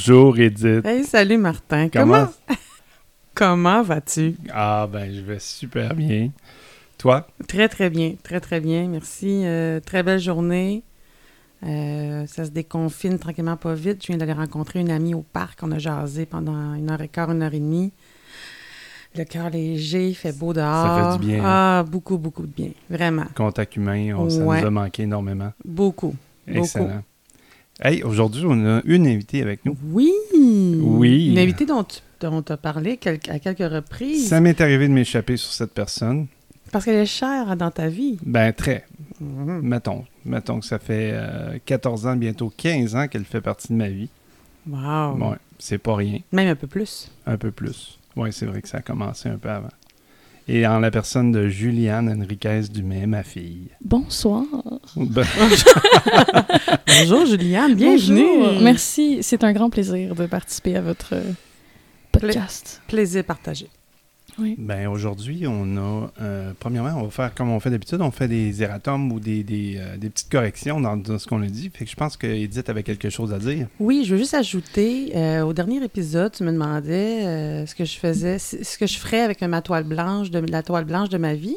Bonjour Edith. Hey, salut Martin. Comment? Comment, vas-tu? Ah ben je vais super bien. Toi? Très, très bien. Très, très bien. Merci. Euh, très belle journée. Euh, ça se déconfine tranquillement pas vite. Je viens d'aller rencontrer une amie au parc. On a jasé pendant une heure et quart, une heure et demie. Le cœur léger, il fait beau dehors. fait du bien, hein? Ah, beaucoup, beaucoup de bien. Vraiment. Contact humain, on, ça nous a manqué énormément. Beaucoup. Excellent. Hey, aujourd'hui, on a une invitée avec nous. Oui. Oui. Une invitée dont tu dont as parlé quel- à quelques reprises. Ça m'est arrivé de m'échapper sur cette personne. Parce qu'elle est chère dans ta vie. Ben très. Mhm. Mettons, mettons que ça fait euh, 14 ans, bientôt 15 ans qu'elle fait partie de ma vie. Wow. Ouais, c'est pas rien. Même un peu plus. Un peu plus. Oui, c'est vrai que ça a commencé un peu avant. Et en la personne de Juliane Enriquez Dumais, ma fille. Bonsoir. Ben, Bonjour Juliane, bienvenue. Bonjour. Merci, c'est un grand plaisir de participer à votre podcast. Plaisir partagé. Oui. ben, aujourd'hui, on a. euh, premièrement, on va faire comme on fait d'habitude, on fait des erratums ou des, des, euh, des petites corrections dans, dans ce qu'on a dit. Fait que je pense que Edith avait quelque chose à dire. Oui, je veux juste ajouter, euh, au dernier épisode, tu me demandais ce que je faisais, ce que je ferais avec ma toile blanche, de la toile blanche de ma vie.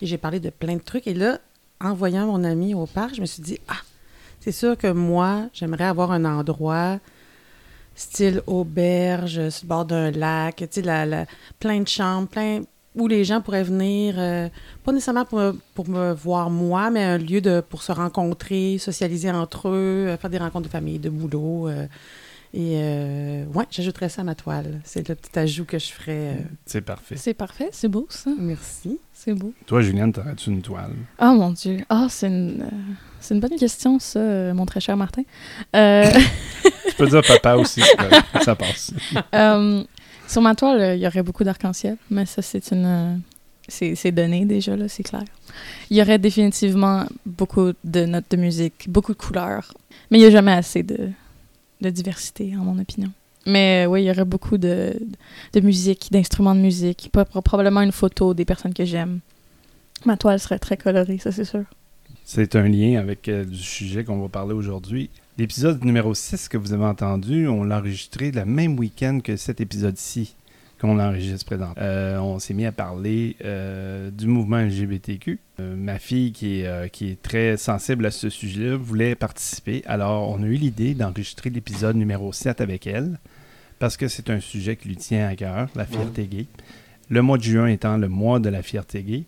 Et j'ai parlé de plein de trucs. Et là, en voyant mon ami au parc, je me suis dit, ah, c'est sûr que moi, j'aimerais avoir un endroit style auberge, sur le bord d'un lac, tu sais, la- la- plein de chambres, plein où les gens pourraient venir, euh, pas nécessairement pour me, pour me voir moi, mais un lieu de, pour se rencontrer, socialiser entre eux, euh, faire des rencontres de famille, de boulot. euh, et euh, ouais, j'ajouterais ça à ma toile. C'est le petit ajout que je ferais. euh. C'est parfait. C'est parfait, c'est beau ça. Merci. C'est beau. Toi, Juliane, t'aurais-tu une toile? Oh mon Dieu. Ah, c'est une, euh, c'est une bonne question, ça, euh, mon très cher Martin. Euh, Tu peux dire papa aussi, ça passe. euh, sur ma toile, il y aurait beaucoup d'arc-en-ciel, mais ça, c'est une. c'est donné déjà, là, c'est clair. Il y aurait définitivement beaucoup de notes de musique, beaucoup de couleurs, mais il n'y a jamais assez de, de diversité, en mon opinion. Mais euh, oui, il y aurait beaucoup de, de musique, d'instruments de musique, probablement une photo des personnes que j'aime. Ma toile serait très colorée, ça c'est sûr. C'est un lien avec euh, du sujet qu'on va parler aujourd'hui. L'épisode numéro 6 que vous avez entendu, on l'a enregistré le même week-end que cet épisode-ci qu'on l'enregistre présent. Euh, on s'est mis à parler euh, du mouvement LGBTQ. Euh, ma fille, qui est, qui est très sensible à ce sujet-là, voulait participer. Alors, on a eu l'idée d'enregistrer l'épisode numéro 7 avec elle, parce que c'est un sujet qui lui tient à cœur, la fierté gay. Le mois de juin étant le mois de la fierté gay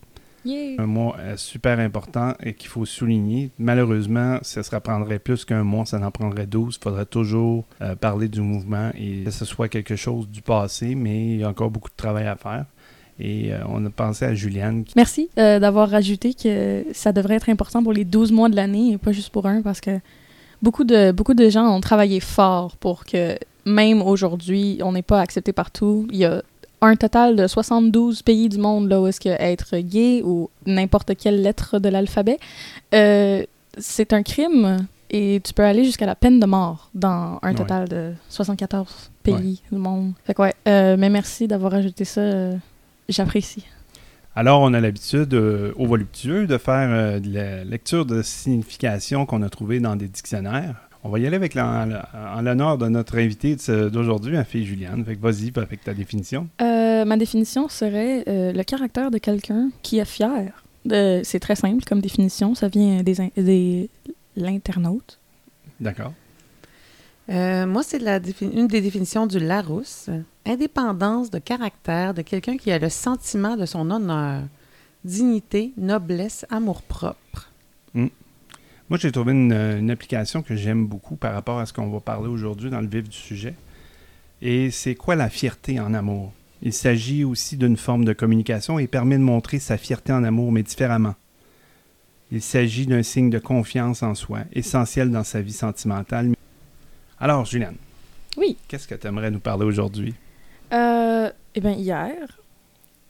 un mois euh, super important et qu'il faut souligner. Malheureusement, ça se prendrait plus qu'un mois, ça en prendrait 12. Il faudrait toujours euh, parler du mouvement et que ce soit quelque chose du passé, mais il y a encore beaucoup de travail à faire. Et euh, on a pensé à Juliane qui Merci euh, d'avoir rajouté que ça devrait être important pour les 12 mois de l'année et pas juste pour un parce que beaucoup de, beaucoup de gens ont travaillé fort pour que même aujourd'hui, on n'est pas accepté partout. Il y a un total de 72 pays du monde là où est-ce que être gay ou n'importe quelle lettre de l'alphabet, euh, c'est un crime et tu peux aller jusqu'à la peine de mort dans un Ouais. total de 74 pays du monde. Fait que ouais, euh, mais merci d'avoir ajouté ça. euh, J'apprécie. Alors, on a l'habitude euh, au voluptueux de faire euh, de la lecture de signification qu'on a trouvée dans des dictionnaires. On va y aller avec la- en l'honneur de notre invité de ce- d'aujourd'hui, ma fille Juliane. Vas-y avec ta définition. Euh, ma définition serait euh, le caractère de quelqu'un qui est fier. De- C'est très simple comme définition, ça vient des, in- des l'internaute. D'accord. Euh, moi, c'est une des définitions du Larousse. Indépendance de caractère de quelqu'un qui a le sentiment de son honneur, dignité, noblesse, amour-propre. Moi, j'ai trouvé une, une application que j'aime beaucoup par rapport à ce qu'on va parler aujourd'hui dans le vif du sujet. Et c'est quoi la fierté en amour? Il s'agit aussi d'une forme de communication et permet de montrer sa fierté en amour, mais différemment. Il s'agit d'un signe de confiance en soi, essentiel dans sa vie sentimentale. Alors, Juliane, Oui. qu'est-ce que tu aimerais nous parler aujourd'hui? Euh, eh bien, hier,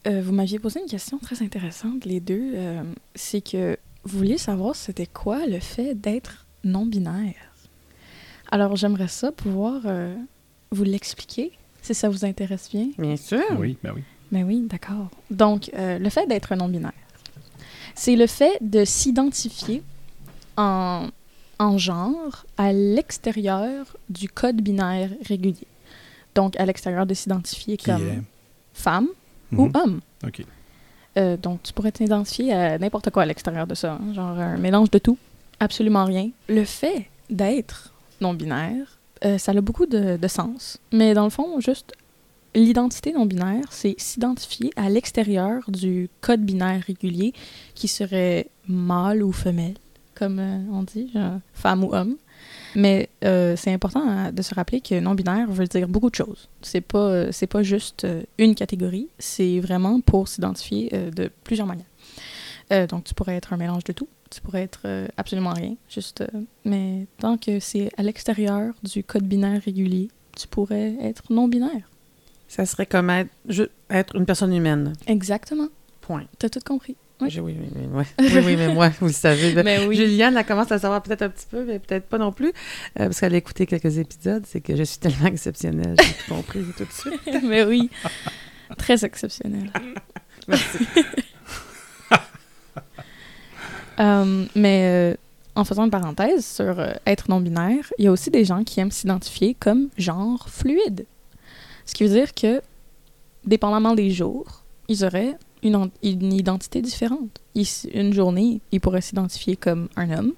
euh, vous m'aviez posé une question très intéressante, les deux. euh, c'est que vouliez savoir c'était quoi le fait d'être non-binaire? Alors, j'aimerais ça pouvoir euh, vous l'expliquer, si ça vous intéresse bien. Bien sûr. Oui, ben oui. Ben oui, d'accord. Donc, euh, le fait d'être non-binaire, c'est le fait de s'identifier en, en genre à l'extérieur du code binaire régulier. Donc, à l'extérieur de s'identifier comme est- femme ou Mhm. homme. OK. Euh, donc, tu pourrais t'identifier à n'importe quoi à l'extérieur de ça. hein, genre un mélange de tout, absolument rien. Le fait d'être non-binaire, euh, ça a beaucoup de, sens. Mais dans le fond, juste l'identité non-binaire, c'est s'identifier à l'extérieur du code binaire régulier qui serait mâle ou femelle, comme euh, on dit, genre femme ou homme. Mais euh, c'est important hein, de se rappeler que non-binaire veut dire beaucoup de choses. C'est pas, euh, c'est pas juste euh, une catégorie, c'est vraiment pour s'identifier de plusieurs manières. Euh, donc, tu pourrais être un mélange de tout. Tu pourrais être euh, absolument rien. Juste, euh, mais tant que c'est à l'extérieur du code binaire régulier, tu pourrais être non-binaire. Ça serait comme être, être une personne humaine. Exactement. Point. T'as tout compris. Oui. Je- Oui, oui, oui, oui. oui, oui, mais moi, vous le savez. Mais oui. Juliane, elle commence à savoir peut-être un petit peu, mais peut-être pas non plus, euh, parce qu'elle a écouté quelques épisodes. C'est que je suis tellement exceptionnelle. J'ai tout compris tout de suite. mais oui. Très exceptionnel. Merci. Euh, mais euh, en faisant une parenthèse sur euh, être non-binaire, il y a aussi des gens qui aiment s'identifier comme genre fluide. Ce qui veut dire que, dépendamment des jours, ils auraient une, en- une identité différente. Une journée, ils pourraient s'identifier comme un homme.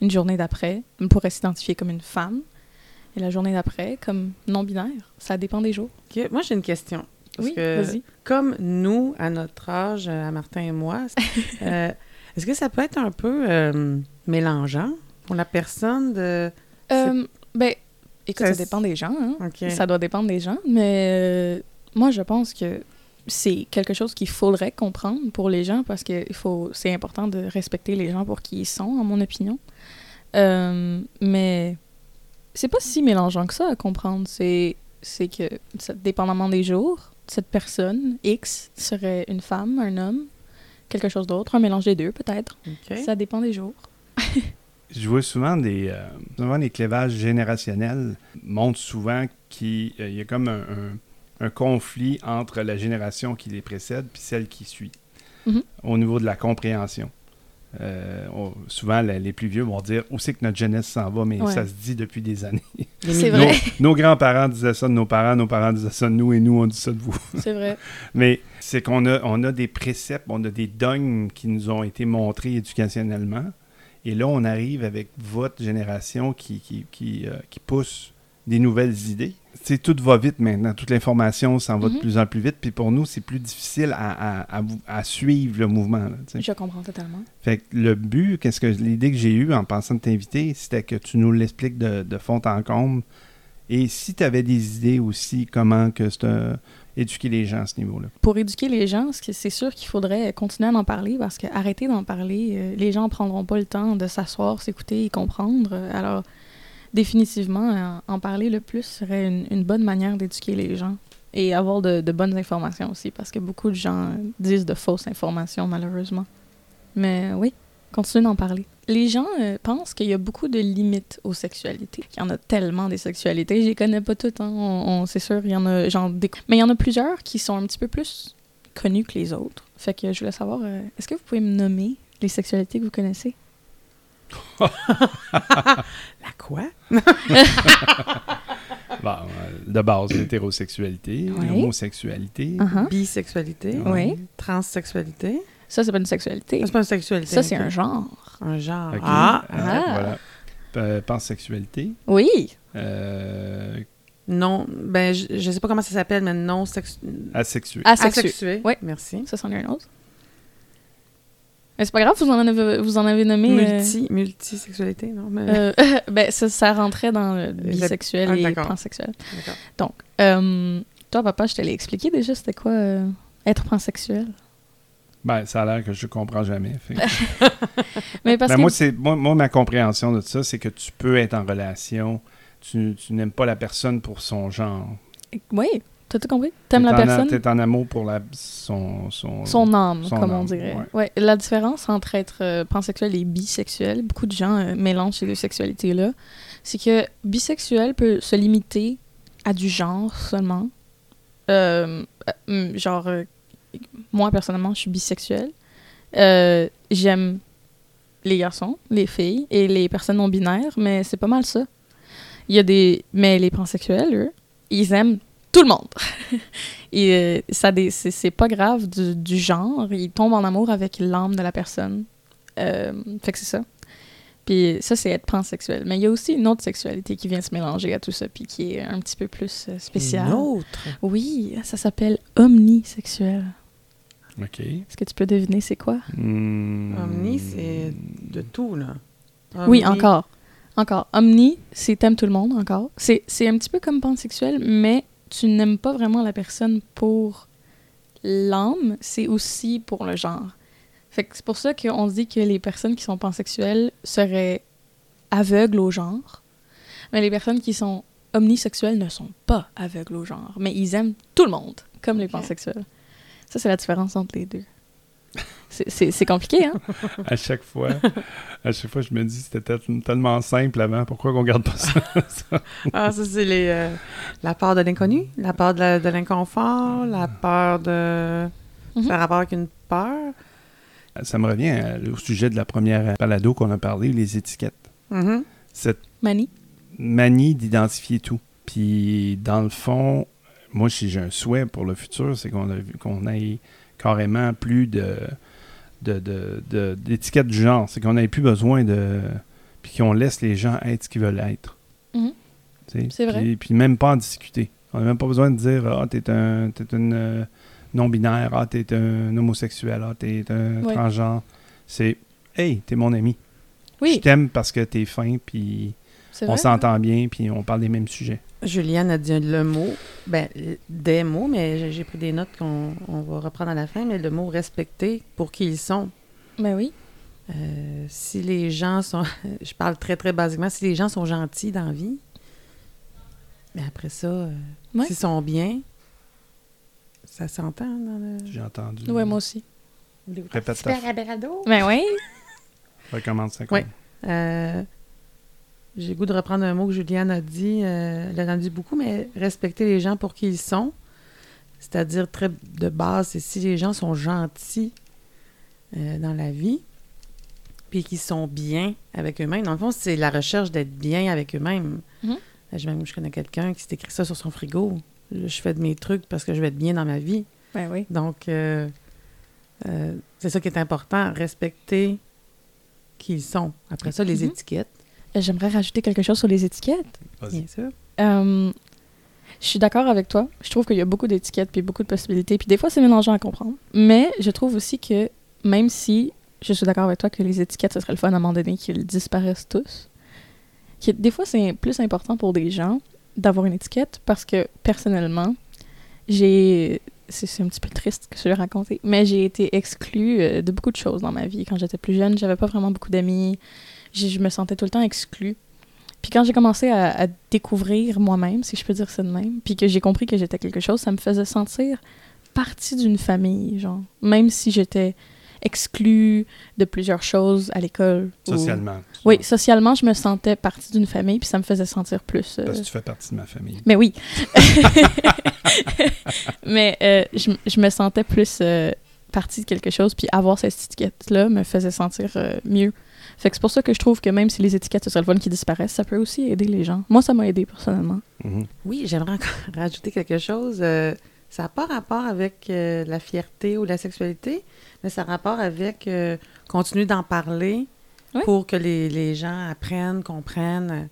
Une journée d'après, ils pourraient s'identifier comme une femme. Et la journée d'après, comme non-binaire. Ça dépend des jours. Ok, Moi, j'ai une question. Parce oui, que, vas-y. comme nous, à notre âge, euh, à Martin et moi, euh, est-ce que ça peut être un peu euh, mélangeant pour la personne de. Euh, ben, écoute, Ça- ça dépend des gens. Hein. Ça doit dépendre des gens, mais euh, moi, je pense que c'est quelque chose qu'il faudrait comprendre pour les gens parce que faut, c'est important de respecter les gens pour qui ils sont, en mon opinion. Euh, mais c'est pas si mélangeant que ça à comprendre. C'est, c'est que, ça- dépendamment des jours, cette personne X serait une femme, un homme, quelque chose d'autre, un mélange des deux peut-être. Ça dépend des jours. Je vois souvent des, euh, souvent les clévages générationnels montrent souvent qu'il euh, y a comme un, un- un conflit entre la génération qui les précède puis celle qui suit Mhm. au niveau de la compréhension. Euh, on- souvent, la- les plus vieux vont dire où c'est que notre jeunesse s'en va, mais Ouais. ça se dit depuis des années. C'est vrai. Nos, nos grands-parents disaient ça de nos parents, nos parents disaient ça de nous, et nous, on dit ça de vous. C'est vrai. Mais c'est qu'on a, on a des préceptes, on a des dogmes qui nous ont été montrés éducationnellement. Et là, on arrive avec votre génération qui, qui, qui, euh, qui pousse des nouvelles idées. Tout va vite maintenant. Toute l'information s'en va de Mhm. plus en plus vite. Puis pour nous, c'est plus difficile à, à- à vous- à suivre le mouvement. là. Je comprends totalement. Fait que le but, qu'est-ce que l'idée que j'ai eue en pensant de t'inviter, c'était que tu nous l'expliques de, de fond en comble. Et si tu avais des idées aussi, comment que c'est euh, éduquer les gens à ce niveau-là? pour éduquer les gens, c'est sûr qu'il faudrait continuer à en parler parce que arrêter d'en parler, euh, les gens prendront pas le temps de s'asseoir, s'écouter et comprendre. Alors, définitivement, en parler le plus serait une, bonne manière d'éduquer les gens et avoir de, bonnes informations aussi parce que beaucoup de gens disent de fausses informations malheureusement. Mais oui, continuez d'en parler. Les gens euh, pensent qu'il y a beaucoup de limites aux sexualités. Il y en a tellement des sexualités, je les connais pas toutes. Hein. C'est sûr, il y en a, j'en décou- mais il y en a plusieurs qui sont un petit peu plus connues que les autres. Fait que je voulais savoir, euh, est-ce que vous pouvez me nommer les sexualités que vous connaissez? La quoi? Bon, euh, de base, l'hétérosexualité, Ouais. l'homosexualité. Uh-huh. Bisexualité. Oui. Transsexualité. Ça, c'est pas une sexualité. Ça, c'est pas une sexualité. Ça, c'est un genre. Un genre. Ah! euh, Ah. Voilà. Euh, pansexualité. Oui. Euh, Non, ben, je, je sais pas comment ça s'appelle, mais non sexu... asexué. Asexué. asexué. Ouais. Merci. Ça, c'en est un autre. Mais c'est pas grave, vous en avez, vous en avez nommé. euh, Multi, multisexualité, non? Mais... euh, ben, ça, ça rentrait dans le bisexuel Ah, et pansexuel. D'accord. Donc, euh, toi, papa, je te l'ai expliqué déjà, c'était quoi euh, être pansexuel? Ben, ça a l'air que je comprends jamais. fait. Mais parce Ben, que... moi, c'est, moi, moi, ma compréhension de ça, c'est que tu peux être en relation, tu, tu n'aimes pas la personne pour son genre. Oui, t'as tout compris? T'aimes la personne, T'es en amour pour la, son, son, son âme, son comme on dirait. ouais. Ouais. La différence entre être euh, pansexuel et bisexuel, beaucoup de gens euh, mélangent ces deux sexualités-là, c'est que bisexuel peut se limiter à du genre seulement. Euh, genre, euh, moi, personnellement, je suis bisexuelle. J'aime les garçons, les filles et les personnes non binaires, mais c'est pas mal ça. Il y a des mais les pansexuels eux, ils aiment tout le monde. et euh, ça des- c'est c'est pas grave du, du genre, ils tombent en amour avec l'âme de la personne. Euh, fait que c'est ça. Puis ça, c'est être pansexuel. Mais il y a aussi une autre sexualité qui vient se mélanger à tout ça, puis qui est un petit peu plus euh, spéciale. Une autre? Oui, ça s'appelle omnisexuel. OK. Est-ce que tu peux deviner c'est quoi? Hmm. Omni, c'est de tout, là. Oui, encore. Encore. Omni, c'est t'aimes tout le monde, encore. C'est c'est un petit peu comme pansexuel, mais tu n'aimes pas vraiment la personne pour l'âme, c'est aussi pour le genre. Fait que c'est pour ça qu'on se dit que les personnes qui sont pansexuelles seraient aveugles au genre, mais les personnes qui sont omnisexuelles ne sont pas aveugles au genre, mais ils aiment tout le monde, comme les pansexuels. Ça, c'est la différence entre les deux. C'est- compliqué, hein? À chaque fois, à chaque fois, je me dis c'était tel- tellement simple avant. Pourquoi qu'on garde pas ça? Ah, ça, c'est les, euh, la peur de l'inconnu, la peur de l'inconfort, la peur de... Mhm. Ça a rapport avec une peur. ça me revient euh, au sujet de la première balado qu'on a parlé, les étiquettes. Mhm. Cette Mani? manie d'identifier tout. Puis, dans le fond, moi, si j'ai un souhait pour le futur, c'est qu'on a vu- qu'on ait carrément plus de de- de- de- d'étiquettes du genre. C'est qu'on n'ait plus besoin de... Puis qu'on laisse les gens être ce qu'ils veulent être. Mhm. C'est vrai. Puis, puis même pas en discuter. On n'a même pas besoin de dire « Ah, t'es un, t'es une euh, non-binaire. Ah, t'es un homosexuel. Ah, t'es un transgenre. » C'est « Hey, t'es mon ami. Je Oui, t'aime parce que t'es fin, puis on s'entend bien, puis on parle des mêmes sujets. Juliane a dit le mot, ben, des mots, mais j'ai- pris des notes qu'on on va reprendre à la fin, mais le mot respecter pour qui ils sont. Ben oui. Euh, si les gens sont, je parle très très basiquement, si les gens sont gentils dans la vie, mais après ça, euh, Ouais. s'ils sont bien, ça s'entend dans le. J'ai entendu. Ouais, moi aussi. Répète ta Ben oui. recommence ça. Euh, J'ai goût de reprendre un mot que Juliane a dit. euh, elle en a dit beaucoup, mais respecter les gens pour qui ils sont. C'est-à-dire, très de base, c'est si les gens sont gentils euh, dans la vie, puis qu'ils sont bien avec eux-mêmes. Dans le fond, c'est la recherche d'être bien avec eux-mêmes. Mhm. Euh, Je, même, je connais quelqu'un qui s'est écrit ça sur son frigo. Je fais de mes trucs parce que je vais être bien dans ma vie. Ben oui. Donc, euh, c'est ça qui est important, respecter qui ils sont. Après ça, les Mhm. étiquettes, J'aimerais rajouter quelque chose sur les étiquettes. Bien sûr. Euh, je suis d'accord avec toi. Je trouve qu'il y a beaucoup d'étiquettes puis beaucoup de possibilités. Puis des fois, c'est mélangeant à comprendre. Mais je trouve aussi que même si je suis d'accord avec toi que les étiquettes, ce serait le fun à un moment donné qu'ils disparaissent tous, que des fois, c'est plus important pour des gens d'avoir une étiquette parce que personnellement, j'ai. C'est c'est un petit peu triste que je vais raconter, mais j'ai été exclue euh, de beaucoup de choses dans ma vie. Quand j'étais plus jeune, j'avais pas vraiment beaucoup d'amis. Je me sentais tout le temps exclue. Puis quand j'ai commencé à, à découvrir moi-même, si je peux dire ça de même, puis que j'ai compris que j'étais quelque chose, ça me faisait sentir partie d'une famille, genre. Même si j'étais exclue de plusieurs choses à l'école. ou- Socialement. Oui, socialement, je me sentais partie d'une famille, puis ça me faisait sentir plus... euh, Parce que tu fais partie de ma famille. mais oui. Mais euh, je, je me sentais plus euh, partie de quelque chose, puis avoir cette étiquette-là me faisait sentir euh, mieux. Fait que c'est pour ça que je trouve que même si les étiquettes, ce serait le fun qui disparaissent, ça peut aussi aider les gens. Moi, ça m'a aidé personnellement. Mhm. Oui, j'aimerais encore rajouter quelque chose. Euh, ça n'a pas rapport avec euh, la fierté ou la sexualité, mais ça a rapport avec euh, continuer d'en parler Oui. pour que les, les gens apprennent, comprennent.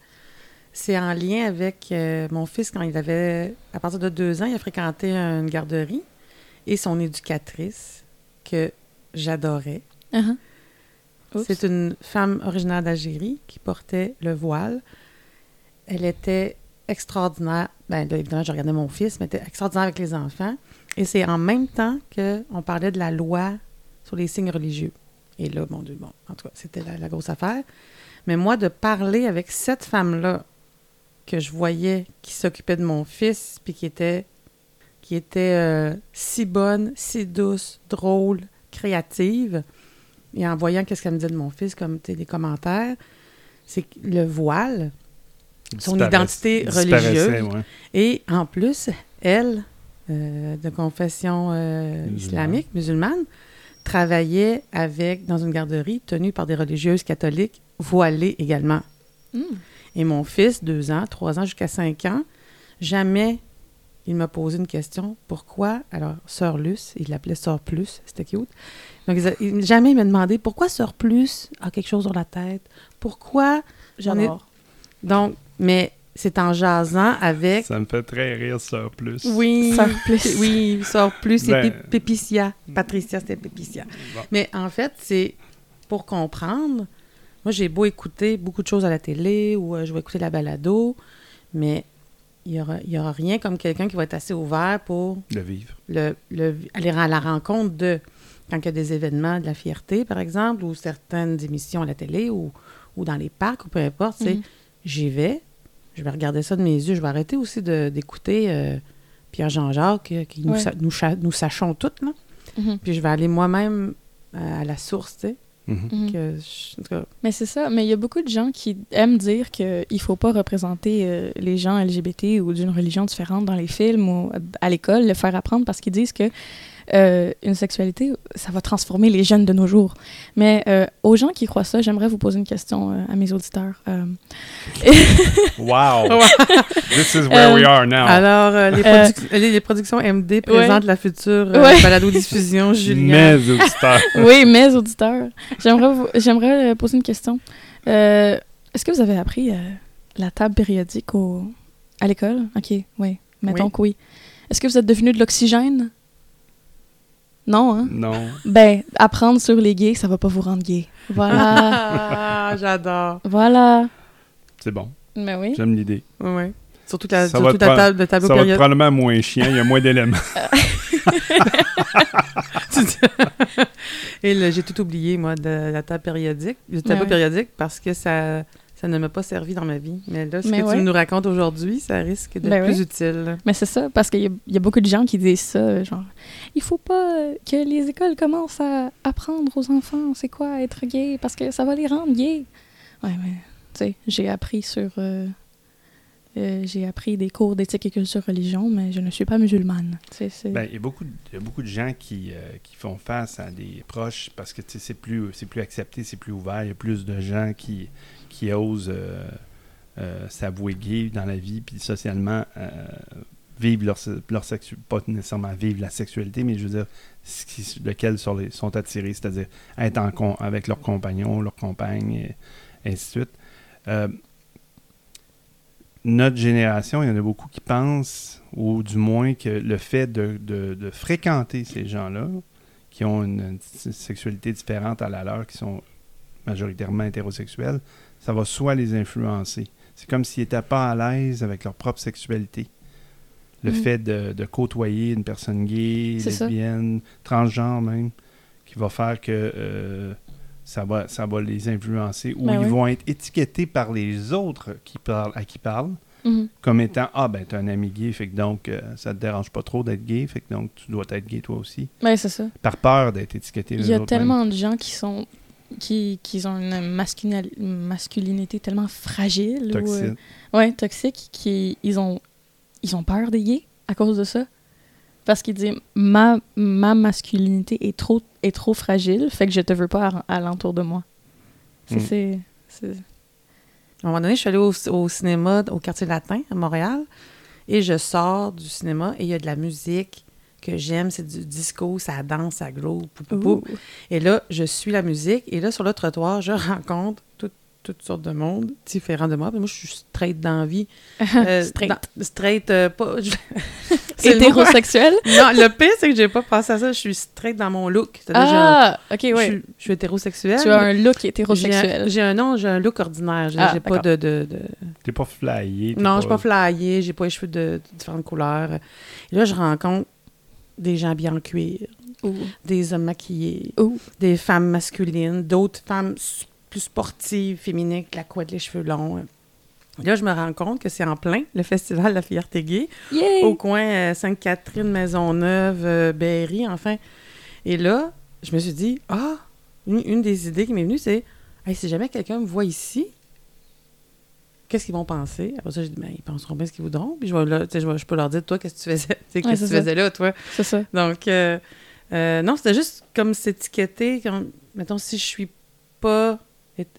C'est en lien avec euh, mon fils quand il avait, à partir de deux ans, il a fréquenté une garderie et son éducatrice que j'adorais. Uh-huh. C'est une femme originaire d'Algérie qui portait le voile. Elle était extraordinaire. Ben, là, évidemment, je regardais mon fils, mais elle était extraordinaire avec les enfants. Et c'est en même temps qu'on parlait de la loi sur les signes religieux. Et là, mon Dieu, bon, en tout cas, c'était la, la grosse affaire. Mais moi, de parler avec cette femme-là que je voyais qui s'occupait de mon fils, puis qui était, qui était euh, si bonne, si douce, drôle, créative, et en voyant qu'est-ce qu'elle me disait de mon fils, comme les commentaires, c'est que le voile, Son identité religieuse. ouais. et en plus, elle, euh, de confession euh, Musulmane. islamique, musulmane, travaillait avec, dans une garderie tenue par des religieuses catholiques, voilées également. Hmm. Et mon fils, deux ans, trois ans jusqu'à cinq ans, jamais il m'a posé une question. Pourquoi? Alors, Sœur Luce, il l'appelait Sœur Plus, c'était cute. Donc, il a- il- jamais il m'a demandé pourquoi Sœur Plus a quelque chose sur la tête? Pourquoi? J'en ai-. Donc, mais c'est en jasant avec. Ça me fait très rire, ça, plus. Oui, Sœur Plus. oui, Sœur Plus, c'est Ben- Pé- Pépicia. Patricia, c'était Pépicia. Bon. Mais en fait, c'est pour comprendre. Moi, j'ai beau écouter beaucoup de choses à la télé ou euh, je vais écouter la balado, mais il n'y aura, il y aura rien comme quelqu'un qui va être assez ouvert pour Le vivre. le, le- aller à la rencontre de quand il y a des événements de la fierté, par exemple, ou certaines émissions à la télé ou, ou dans les parcs, ou peu importe, c'est Mhm. j'y vais, je vais regarder ça de mes yeux, je vais arrêter aussi de- d'écouter euh, Pierre-Jean-Jacques, euh, qui nous, Ouais. sa- nous, cha- nous sachons toutes, là. Mhm. puis je vais aller moi-même euh, à la source, tu sais. Mhm. Mhm. que je- en tout cas, Mais c'est ça. Mais il y a beaucoup de gens qui aiment dire qu'il ne faut pas représenter euh, les gens LGBT ou d'une religion différente dans les films ou à l'école, le faire apprendre parce qu'ils disent que euh, une sexualité, ça va transformer les jeunes de nos jours. Mais euh, aux gens qui croient ça, j'aimerais vous poser une question euh, à mes auditeurs. Euh, Wow! This is where Euh, we are now. Alors, euh, les, Euh, produc- les- les productions MD présentent la future euh, Ouais. balado-diffusion Julien. Mes auditeurs. oui, mes auditeurs. J'aimerais euh, poser une question. Euh, Est-ce que vous avez appris euh, la table périodique au, à l'école? OK, oui. Mettons Oui. que oui. Est-ce que vous êtes devenu de l'oxygène? Non, hein? Non. Ben, apprendre sur les gays, ça va pas vous rendre gay. Voilà. Ah, j'adore. voilà. C'est bon. Mais oui. J'aime l'idée. Oui, oui. Surtout, la, Ça surtout la table, le tableau Ça va être périodique. probablement moins chiant. Il y a moins d'éléments. Et j'ai tout oublié, moi, de la table périodique, du tableau ouais. périodique, parce que ça, ça ne m'a pas servi dans ma vie. Mais là, ce Mais que ouais. tu nous racontes aujourd'hui, ça risque d'être Ben plus ouais. utile. Mais c'est ça, parce qu'il y, a- il y a beaucoup de gens qui disent ça, genre, il faut pas que les écoles commencent à apprendre aux enfants c'est quoi être gay, parce que ça va les rendre gays. Ouais, mais, tu sais, j'ai appris sur. euh, euh, j'ai appris des cours d'éthique et culture religion, mais je ne suis pas musulmane. Ben, il, y a beaucoup de, il y a beaucoup de gens qui, euh, qui font face à des proches parce que c'est plus, c'est plus accepté, c'est plus ouvert. Il y a plus de gens qui, qui osent euh, euh, s'avouer gay dans la vie, puis socialement euh, vivre leur, leur pas nécessairement vivre la sexualité, mais je veux dire ce qui, lequel les, sont attirés, c'est-à-dire être avec leur compagnon, leur compagne, et ainsi de suite. Notre génération, il y en a beaucoup qui pensent, ou du moins que le fait de, de- de fréquenter ces gens-là, qui ont une, une sexualité différente à la leur, qui sont majoritairement hétérosexuels, ça va soit les influencer. C'est comme s'ils n'étaient pas à l'aise avec leur propre sexualité. Le Mhm. fait de, de côtoyer une personne gay, ça. lesbienne, transgenre même, qui va faire que euh, ça, va, ça va les influencer, ou Ben ils oui. vont être étiquetés par les autres qui parlent, à qui parlent Mhm. comme étant Ah, ben, t'as un ami gay, fait que donc, euh, ça te dérange pas trop d'être gay, fait que donc, tu dois être gay toi aussi. Ben, c'est ça. Par peur d'être étiqueté. Il y a tellement de gens qui sont. Qui, qui ont une masculinité tellement fragile. ou, euh, Toxiques. Ouais, toxique, qui ils ont ils ont peur des gays à cause de ça. Parce qu'ils disent ma ma masculinité est trop est trop fragile, fait que je te veux pas à, alentour de moi. Mm. c'est c'est- À un moment donné, je suis allée au, au cinéma au quartier latin à Montréal et je sors du cinéma et il y a de la musique que j'aime, c'est du disco, ça danse, ça groove, pou, pou. Et là, je suis la musique et là, sur le trottoir, je rencontre tout- toutes sortes de monde différents de moi. Puis moi, je suis straight dans la vie. Euh, Straight. dans- straight, euh, pas... le hétérosexuel? Non, le pire, c'est que j'ai pas pensé à ça. Je suis straight dans mon look. Un- ah, ok, je, suis, je suis hétérosexuelle. Tu as un look hétérosexuel. J'ai un nom, j'ai un look ordinaire. J'ai Ah, pas de, de- de- T'es pas flyé. Non, je suis pas flyée, j'ai pas les cheveux de, de différentes couleurs. Et là, je rencontre des gens bien en cuir, des hommes maquillés, des femmes masculines, d'autres femmes plus sportives, féminines, avec la couette, les cheveux longs. Là, je me rends compte que c'est en plein le festival de la fierté gay, Yay! au coin euh, Sainte-Catherine, Maisonneuve, euh, Berry, enfin. Et là, je me suis dit, ah, une, une des idées qui m'est venue, c'est, hey, si jamais quelqu'un me voit ici, qu'est-ce qu'ils vont penser? Après ça, j'ai dit, ben, ils penseront bien ce qu'ils voudront. Puis je, vais là, je, vais- je peux leur dire, toi, qu'est-ce que tu faisais? Tu sais, Ouais, qu'est-ce que c'est tu ça. faisais là, toi? C'est ça. Donc, euh, Euh, non, c'était juste comme s'étiqueter. Comme, mettons, si je suis pas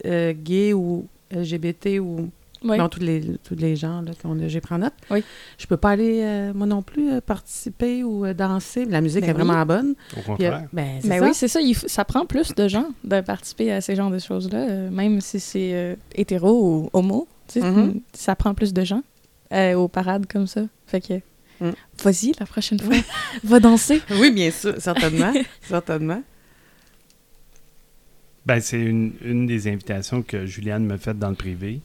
euh, gay ou LGBT ou Oui. non, tous les, tous les gens là, qu'on j'ai pris en note, Oui. je peux pas aller, euh, moi non plus, euh, participer ou euh, danser. La musique Ben est vraiment bonne. Au Puis, euh, ben, c'est Ben ça. oui, c'est ça. il f- ça prend plus de gens de participer à ces genres de choses-là, euh, même si c'est euh, hétéro ou homo. Tu sais, Mhm. Ça prend plus de gens euh, aux parades comme ça. Fait que, Mm. vas-y, la prochaine fois, va danser. Oui, bien sûr, certainement. certainement. Ben, c'est une, une des invitations que Juliane m'a faites dans le privé.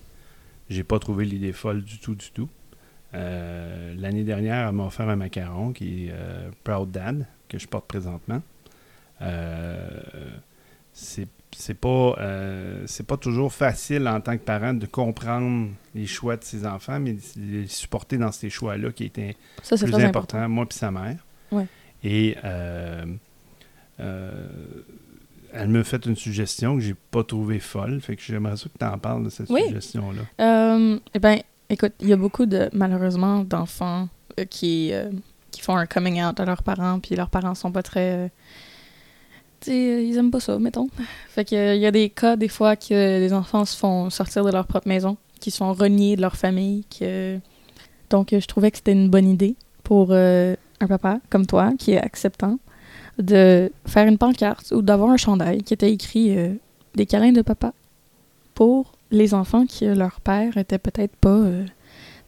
J'ai pas trouvé l'idée folle du tout, du tout. Euh, L'année dernière, elle m'a offert un macaron qui est euh, Proud Dad, que je porte présentement. Euh, c'est c'est pas euh, c'est pas toujours facile en tant que parent de comprendre les choix de ses enfants, mais de les supporter dans ces choix-là qui étaient Ça, plus important, important. moi puis sa mère. Ouais. Et euh, euh, elle me fait une suggestion que j'ai pas trouvée folle, fait que j'aimerais ça que tu en parles de cette Oui. suggestion-là. Eh bien, écoute, il y a beaucoup de, malheureusement, d'enfants qui, qui font un coming out à leurs parents, puis leurs parents sont pas très. euh, tu sais, euh, ils aiment pas ça, mettons. Fait que, euh, y a des cas, des fois, que les enfants se font sortir de leur propre maison, qui sont reniés de leur famille. Que... Donc, euh, je trouvais que c'était une bonne idée pour euh, un papa comme toi, qui est acceptant, de faire une pancarte ou d'avoir un chandail qui était écrit euh, Des câlins de papa pour les enfants qui, euh, leur père, était peut-être pas euh,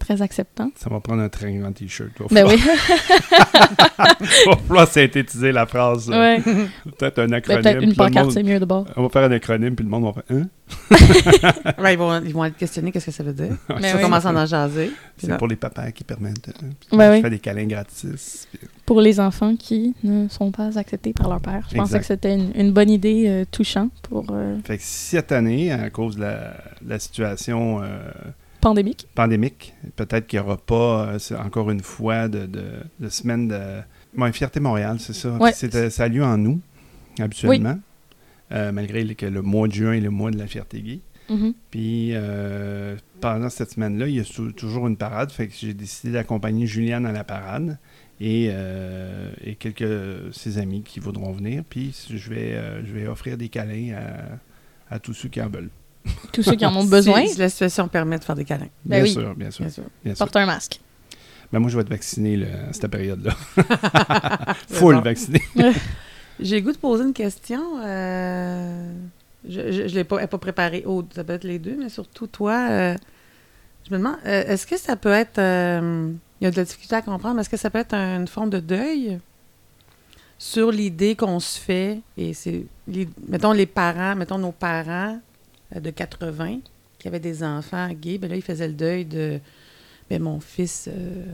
très acceptant. Ça va prendre un très grand t-shirt. Il Ben oui, falloir- va falloir synthétiser la phrase. ouais. Peut-être un Ben, acronyme. peut-être une pancarte, monde- c'est mieux de bord. On va faire un acronyme, puis le monde va faire Hein? Ouais, ils, vont, ils vont être questionnés, qu'est-ce que ça veut dire. Mais On Ben oui. commence à en jaser. C'est pour les papas qui permettent. de- Ouais, je oui. fais des câlins gratis. puis- Pour les enfants qui ne sont pas acceptés par leur père. Je pensais que c'était une, une bonne idée euh, touchante pour euh, Fait que cette année, à cause de la, la situation euh, pandémique? pandémique, peut-être qu'il n'y aura pas, euh, encore une fois, de, de, de semaine de. Ouais, Fierté Montréal, c'est ça. Ouais. C'était- ça a lieu en août, habituellement. Euh, malgré que le mois de juin est le mois de la fierté gay. Mhm. Puis euh, pendant cette semaine-là, il y a tou- toujours une parade. Fait que j'ai décidé d'accompagner Juliane à la parade et, euh, et quelques de ses amis qui voudront venir. Puis je vais, euh, je vais offrir des câlins à, à tous ceux qui en veulent. Tous ceux qui en ont besoin, Si, si la situation permet de faire des câlins. bien Ben oui. sûr, bien sûr. Bien sûr. Bien sûr. portent un masque. Ben, moi, je vais être vacciné là, à cette période-là. Full bon. vacciné. J'ai le goût de poser une question. euh, Je je l'ai pas, préparée. Oh, ça peut être les deux, mais surtout toi. euh, je me demande, euh, est-ce que ça peut être. euh, il y a de la difficulté à comprendre, mais est-ce que ça peut être une forme de deuil sur l'idée qu'on se fait, et c'est. Mettons les parents, mettons nos parents de 80 qui avaient des enfants gays, ben là, ils faisaient le deuil de. Ben, mon fils. euh,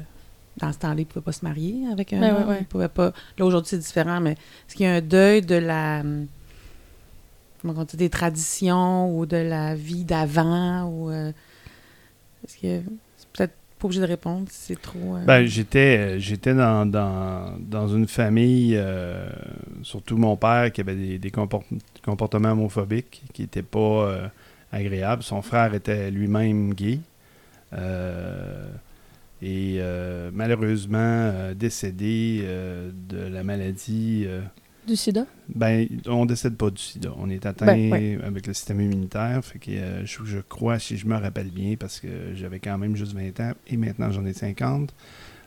dans ce temps-là, il ne pouvait pas se marier avec un Ben homme. ouais. Il pouvait pas. Là, aujourd'hui, c'est différent, mais est-ce qu'il y a un deuil de la. Comment on dit, des traditions ou de la vie d'avant ou. euh, est-ce que. Pas obligé de répondre c'est trop. euh, Ben, j'étais, euh, j'étais dans, dans, dans une famille, euh, surtout mon père, qui avait des, des comport- comportements homophobiques qui n'étaient pas agréables. Son frère était lui-même gay. Et malheureusement décédé de la maladie. Du sida? ben, on décède pas du sida. On est atteint Ben, ouais. avec le système immunitaire. Fait que euh, je, je crois, si je me rappelle bien, parce que j'avais quand même juste 20 ans et maintenant j'en ai 50,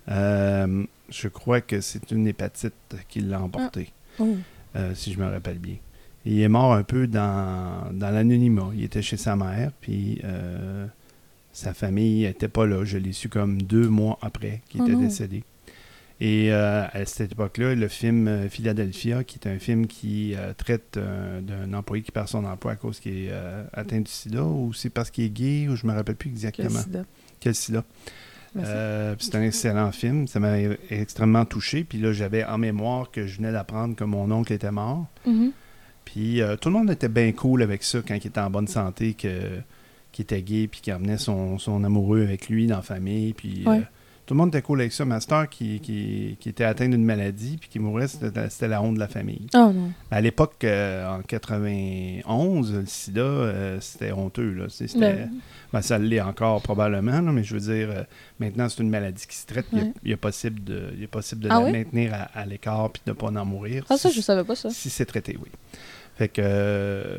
euh, je crois que c'est une hépatite qui l'a emporté, Oh. euh, si je me rappelle bien. Et il est mort un peu dans, dans l'anonymat. Il était chez sa mère, puis sa famille n'était pas là. Je l'ai su comme deux mois après qu'il Oh était non. décédé. Et euh, à cette époque-là, le film euh, Philadelphia, qui est un film qui euh, traite euh, d'un employé qui perd son emploi à cause qu'il est atteint du sida, ou c'est parce qu'il est gay, ou je me rappelle plus exactement. sida? Quel sida. Euh, puis c'est un excellent film. Ça m'a extrêmement touché. Puis là, j'avais en mémoire que je venais d'apprendre que mon oncle était mort. Mhm. Puis tout le monde était bien cool avec ça quand il était en bonne santé, que, qu'il était gay, puis qu'il emmenait son, son amoureux avec lui dans la famille. Puis Ouais. Tout le monde était cool avec ça. Master qui, qui, qui était atteint d'une maladie puis qui mourait, c'était la honte de la famille. Oh non. À l'époque, euh, en 91, le sida, euh, c'était honteux. Là. Ben, ça l'est encore probablement, là, mais je veux dire, euh, maintenant, c'est une maladie qui se traite. Il, Ouais. est possible de, il est possible de Ah la oui? maintenir à, à l'écart puis de ne pas en mourir. Ah, ça, si, je savais pas ça. si c'est traité, oui. Fait que.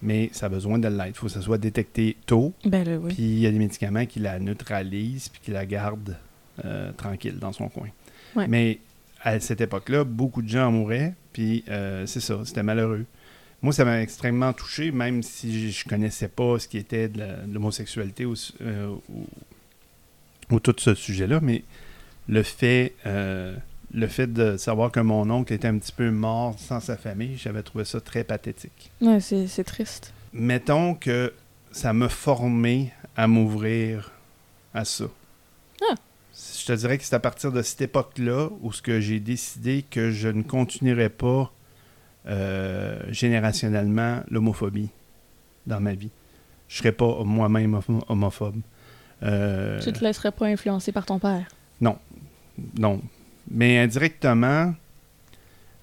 mais ça a besoin de l'être. Il faut que ça soit détecté tôt. Ben oui. Puis il y a des médicaments qui la neutralisent puis qui la gardent euh, tranquille dans son coin. Ouais. Mais à cette époque-là, beaucoup de gens en mouraient. Puis euh, c'est ça, c'était malheureux. Moi, ça m'a extrêmement touché, même si je connaissais pas ce qui était de l'homosexualité ou, euh, ou, ou tout ce sujet-là, mais le fait, le fait de savoir que mon oncle était un petit peu mort sans sa famille, j'avais trouvé ça très pathétique Ouais, c'est c'est triste. mettons que ça m'a formé à m'ouvrir à ça. Ah. Je te dirais que c'est à partir de cette époque-là où ce que j'ai décidé que je ne continuerais pas euh, générationnellement l'homophobie dans ma vie. Je serais pas moi-même homo- homophobe. Euh, Tu te laisserais pas influencer par ton père? non. Mais indirectement,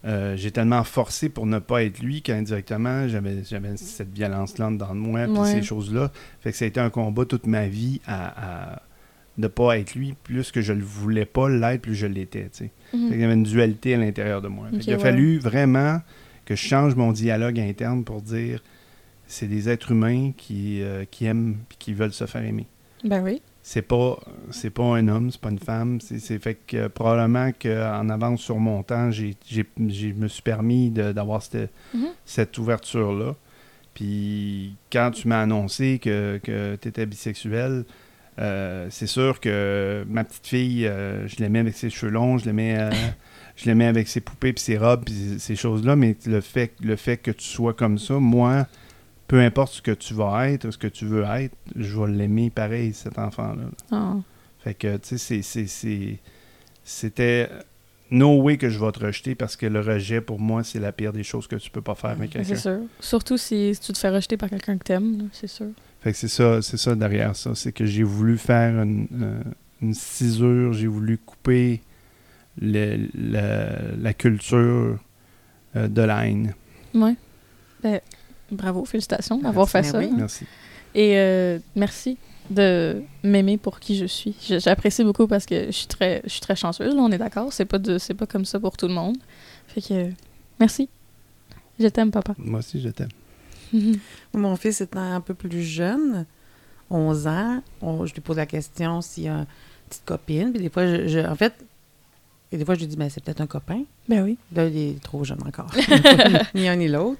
euh, j'ai tellement forcé pour ne pas être lui qu'indirectement, j'avais, cette violence-là dans moi, puis Ouais. ces choses-là. Fait que ça a été un combat toute ma vie à, à ne pas être lui. Plus que je le voulais pas l'être, plus je l'étais. Mhm. Fait qu'il y avait une dualité à l'intérieur de moi. Qu'il a ouais. fallu vraiment que je change mon dialogue interne pour dire c'est des êtres humains qui, euh, qui aiment et qui veulent se faire aimer Ben oui. c'est pas c'est pas un homme, c'est pas une femme. C'est c'est fait que euh, probablement qu'en avance sur mon temps, j'ai me suis permis de- d'avoir cette, Mhm. cette ouverture-là. Puis quand tu m'as annoncé que, que tu étais bisexuel, euh, c'est sûr que ma petite fille, euh, je l'aimais avec ses cheveux longs, je l'aimais euh, je l'aimais avec ses poupées puis ses robes puis ces choses-là, mais le fait, le fait que tu sois comme ça, moi, peu importe ce que tu vas être, ce que tu veux être, je vais l'aimer pareil, cet enfant-là. Ah. Fait que, tu sais, c'est- c'est- c'est- c'était no way que je vais te rejeter parce que le rejet, pour moi, c'est la pire des choses que tu peux pas faire avec C'est quelqu'un. sûr. Surtout si, si tu te fais rejeter par quelqu'un que t'aimes, c'est sûr. Fait que c'est ça, c'est ça derrière ça. C'est que j'ai voulu faire une, euh, une cisure, j'ai voulu couper le- la- la culture euh, de la haine. Ouais. Ben, bravo, félicitations d'avoir fait Ben ça. oui. Merci. Et euh, merci de m'aimer pour qui je suis. J'apprécie beaucoup parce que je suis très, je suis très chanceuse, là, on est d'accord. C'est pas, de- c'est pas comme ça pour tout le monde. Fait que merci. Je t'aime, papa. Moi aussi, je t'aime. Mon fils étant un peu plus jeune, 11 ans, on- je lui pose la question s'il y a une petite copine. Puis des fois, je, je- en fait, et des fois, je lui dis, ben, c'est peut-être un copain. ben oui. Là, il est trop jeune encore. ni un ni l'autre.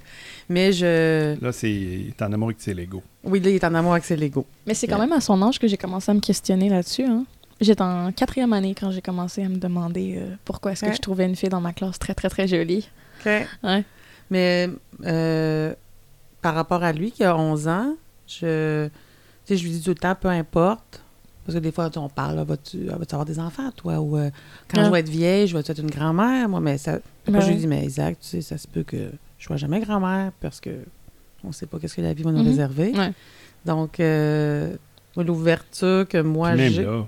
Mais je. Là, c'est t'es en amour avec tes Lego. Oui, là, il est en amour avec ses Legos. Mais c'est quand même à son âge que j'ai commencé à me questionner là-dessus. Hein. J'étais en quatrième année quand j'ai commencé à me demander euh, pourquoi est-ce que Ouais. je trouvais une fille dans ma classe très, très, très jolie. OK. Ouais. Mais euh, par rapport à lui, qui a 11 ans, je, tu sais, je lui dis tout le temps, peu importe. Parce que des fois, on parle, vas-tu vas avoir des enfants, toi? Ou euh, quand Ah. je vais être vieille, je vais être une grand-mère, moi. Mais ça, Ben moi, je lui ouais. dis, mais Isaac, tu sais, ça se peut que je sois jamais grand-mère parce que on sait pas qu'est-ce que la vie va nous Mhm. réserver. Ouais. Donc, euh, l'ouverture que moi Puis même j'ai. là,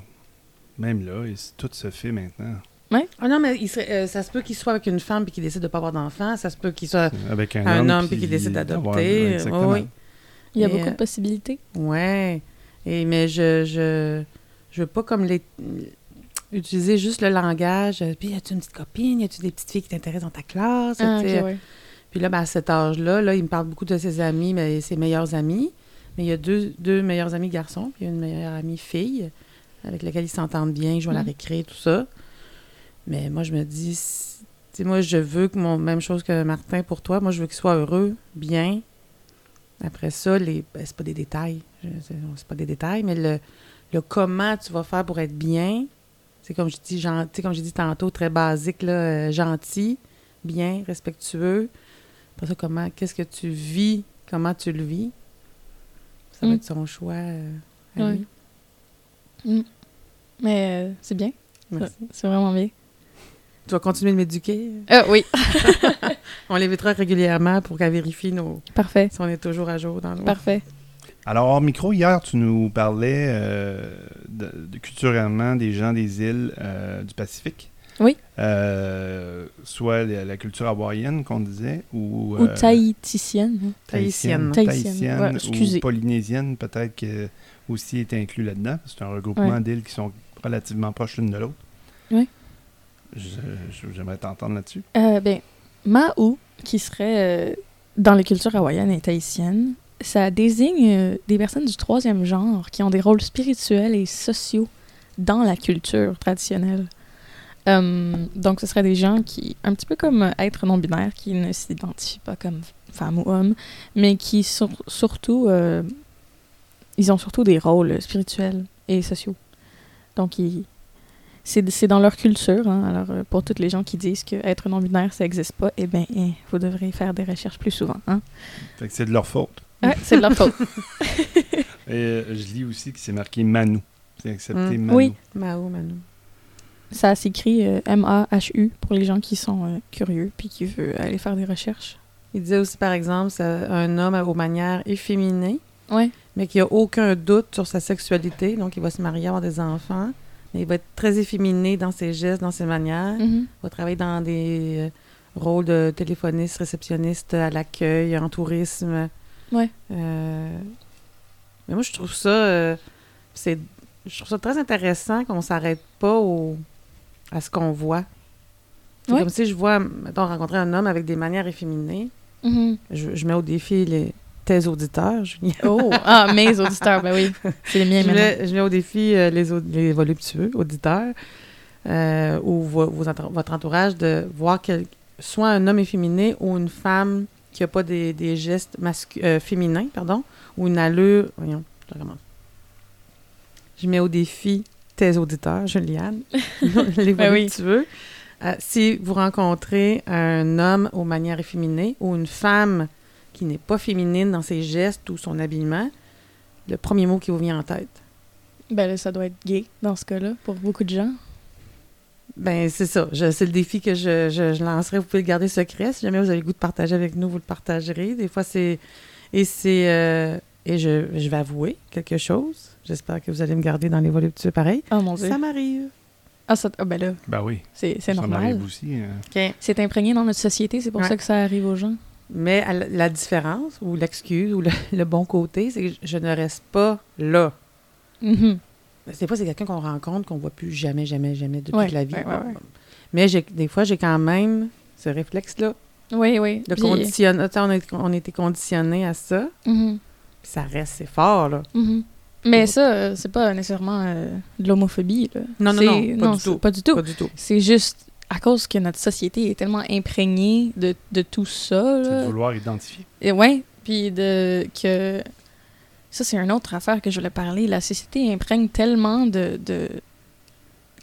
même là, tout se fait maintenant. Ah non, mais il serait- euh, ça se peut qu'il soit avec une femme puis qu'il décide de pas avoir d'enfant. Ça se peut qu'il soit. Avec un, Un homme, puis qui décide d'adopter. ouais. Oui, oui. Il y a Et, beaucoup euh, de possibilités. Ouais. Et, mais je, je, je veux pas comme les utiliser juste le langage. euh, Puis, as-tu une petite copine? Y a-tu des petites filles qui t'intéressent dans ta classe? Ah, ouais. Puis là, ben, à cet âge-là, là, il me parle beaucoup de ses amis, mais ses meilleurs amis. Mais il y a deux, deux meilleurs amis garçons, puis une meilleure amie fille, avec laquelle ils s'entendent bien, ils jouent à la Mhm. récré, tout ça. Mais moi, je me dis, tu sais, moi, je veux que mon même chose que Martin pour toi, moi, je veux qu'il soit heureux, bien. Après ça, les, ben, c'est pas des détails, c'est pas des détails, mais le, le comment tu vas faire pour être bien, c'est comme je dis, gen- tu sais, comme j'ai dit tantôt, très basique, là, euh, gentil, bien, respectueux. Après ça, comment, qu'est-ce que tu vis, comment tu le vis? Ça va Mm. être son choix euh, à lui. Mm. Mais euh, c'est bien. Merci. C'est vraiment bien. Tu vas continuer de m'éduquer? Ah oui, On l'évitera régulièrement pour qu'elle vérifie nos, parfait. si on est toujours à jour dans nos... Parfait. Alors, hors micro, hier, tu nous parlais euh, de, de- culturellement des gens des îles euh, du Pacifique. Oui. Euh, soit la, la culture hawaïenne qu'on disait, ou, Ou euh, tahiticienne. hein. tahitienne, Tahitienne. Tahitienne, ouais, ou polynésienne, peut-être que aussi est inclus là-dedans. C'est un regroupement Ouais. d'îles qui sont relativement proches l'une de l'autre. Oui. J'aimerais t'entendre là-dessus. Euh, ben, qui serait euh, dans les cultures hawaïennes et tahitiennes, ça désigne euh, des personnes du troisième genre qui ont des rôles spirituels et sociaux dans la culture traditionnelle. Euh, donc, ce seraient des gens qui, un petit peu comme être non-binaire, qui ne s'identifient pas comme femme ou homme, mais qui sont surtout, ils ont surtout des rôles spirituels et sociaux. Donc, ils, c'est c'est dans leur culture. hein. Alors, euh, pour toutes les gens qui disent que être non-binaire, ça n'existe pas, eh bien, eh, vous devrez faire des recherches plus souvent. Hein? Fait que c'est de leur faute. Ouais, c'est de leur faute. Et euh, je lis aussi que c'est marqué Manu. C'est accepté Mm. Manu. Oui. Mao, Manu. Ça s'écrit euh, M-A-H-U pour les gens qui sont euh, curieux puis qui veulent aller faire des recherches. Il disait aussi, par exemple, c'est un homme aux manières efféminées, Ouais. mais qui a aucun doute sur sa sexualité. Donc, il va se marier, avoir des enfants. Il va être très efféminé dans ses gestes, dans ses manières. Mhm. Il va travailler dans des euh, rôles de téléphoniste, réceptionniste à l'accueil, en tourisme. Ouais. Euh, Mais moi, je trouve ça... euh, c'est... Je trouve ça très intéressant qu'on s'arrête pas au... à ce qu'on voit. C'est Ouais. comme si je vois, mettons, rencontrer un homme avec des manières efféminées. Mhm. Je, je mets au défi les, tes auditeurs, Julien. Oh, ah, mes auditeurs, ben oui. C'est les miens Je maintenant. mets, je mets au défi euh, les, les voluptueux auditeurs euh, ou vo- vos votre entourage de voir quel, soit un homme efféminé ou une femme qui n'a pas des, des gestes euh, féminins, pardon, ou une allure. Voyons, je recommence. Je mets au défi tes auditeurs, Juliane, les Ben oui. voluptueux. Si vous rencontrez un homme aux manières efféminées ou une femme qui n'est pas féminine dans ses gestes ou son habillement, le premier mot qui vous vient en tête? Ben là, ça doit être gay dans ce cas-là pour beaucoup de gens. Ben, c'est ça. Je- C'est le défi que je, je, je lancerai. Vous pouvez le garder secret. Si jamais vous avez le goût de partager avec nous, vous le partagerez. Des fois, c'est. Et c'est. euh, Et je, je vais avouer quelque chose. J'espère que vous allez me garder dans les voluptueux pareil. Oh mon dieu. Ça m'arrive. Ah, ça, ah, ben là, Ben oui. c'est c'est Ça normal. m'arrive aussi. euh. C'est imprégné dans notre société, c'est pour Ouais. ça que ça arrive aux gens. Mais la, différence, ou l'excuse, ou le, le bon côté, c'est que je ne reste pas là. Mhm. Des fois, c'est quelqu'un qu'on rencontre, qu'on voit plus jamais, jamais, jamais depuis Ouais, la vie. ouais, ouais, ouais. Mais des fois, j'ai quand même ce réflexe-là Oui, oui. de conditionner. On a, on a été conditionné à ça. Mhm. Puis ça reste, c'est fort, là. Mhm. Mais ça, euh, c'est pas nécessairement euh, de l'homophobie. Non, non, non, du tout. Pas du tout. Pas du tout. C'est juste à cause que notre société est tellement imprégnée de, de tout ça. C'est Là. de vouloir identifier. Et ouais, puis de que ça c'est une autre affaire que je voulais parler. La société imprègne tellement de, de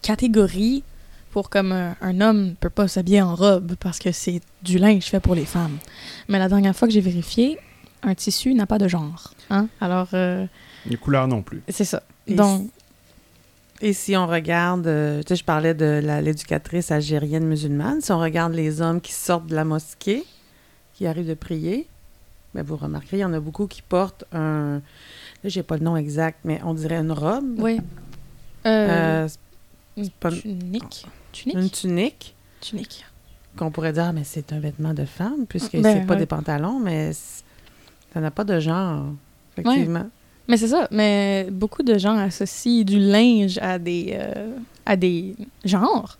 catégories pour comme un, un homme peut pas s'habiller en robe parce que c'est du linge fait pour les femmes. Mais la dernière fois que j'ai vérifié, un tissu n'a pas de genre. Hein? Alors euh, Les couleurs non plus. c'est ça. Et Donc Et si on regarde, euh, tu sais, je parlais de l'éducatrice algérienne musulmane, si on regarde les hommes qui sortent de la mosquée, qui arrivent de prier, ben vous remarquerez, il y en a beaucoup qui portent un, là, j'ai pas le nom exact, mais on dirait une robe, oui. Euh, Euh, une pas- tunique. Tunique? une tunique, Tunique. qu'on pourrait dire, mais c'est un vêtement de femme, puisque Ben, c'est pas ouais. des pantalons, mais ça n'a pas de genre, effectivement. Mais c'est ça, mais beaucoup de gens associent du linge à des, euh, à des genres.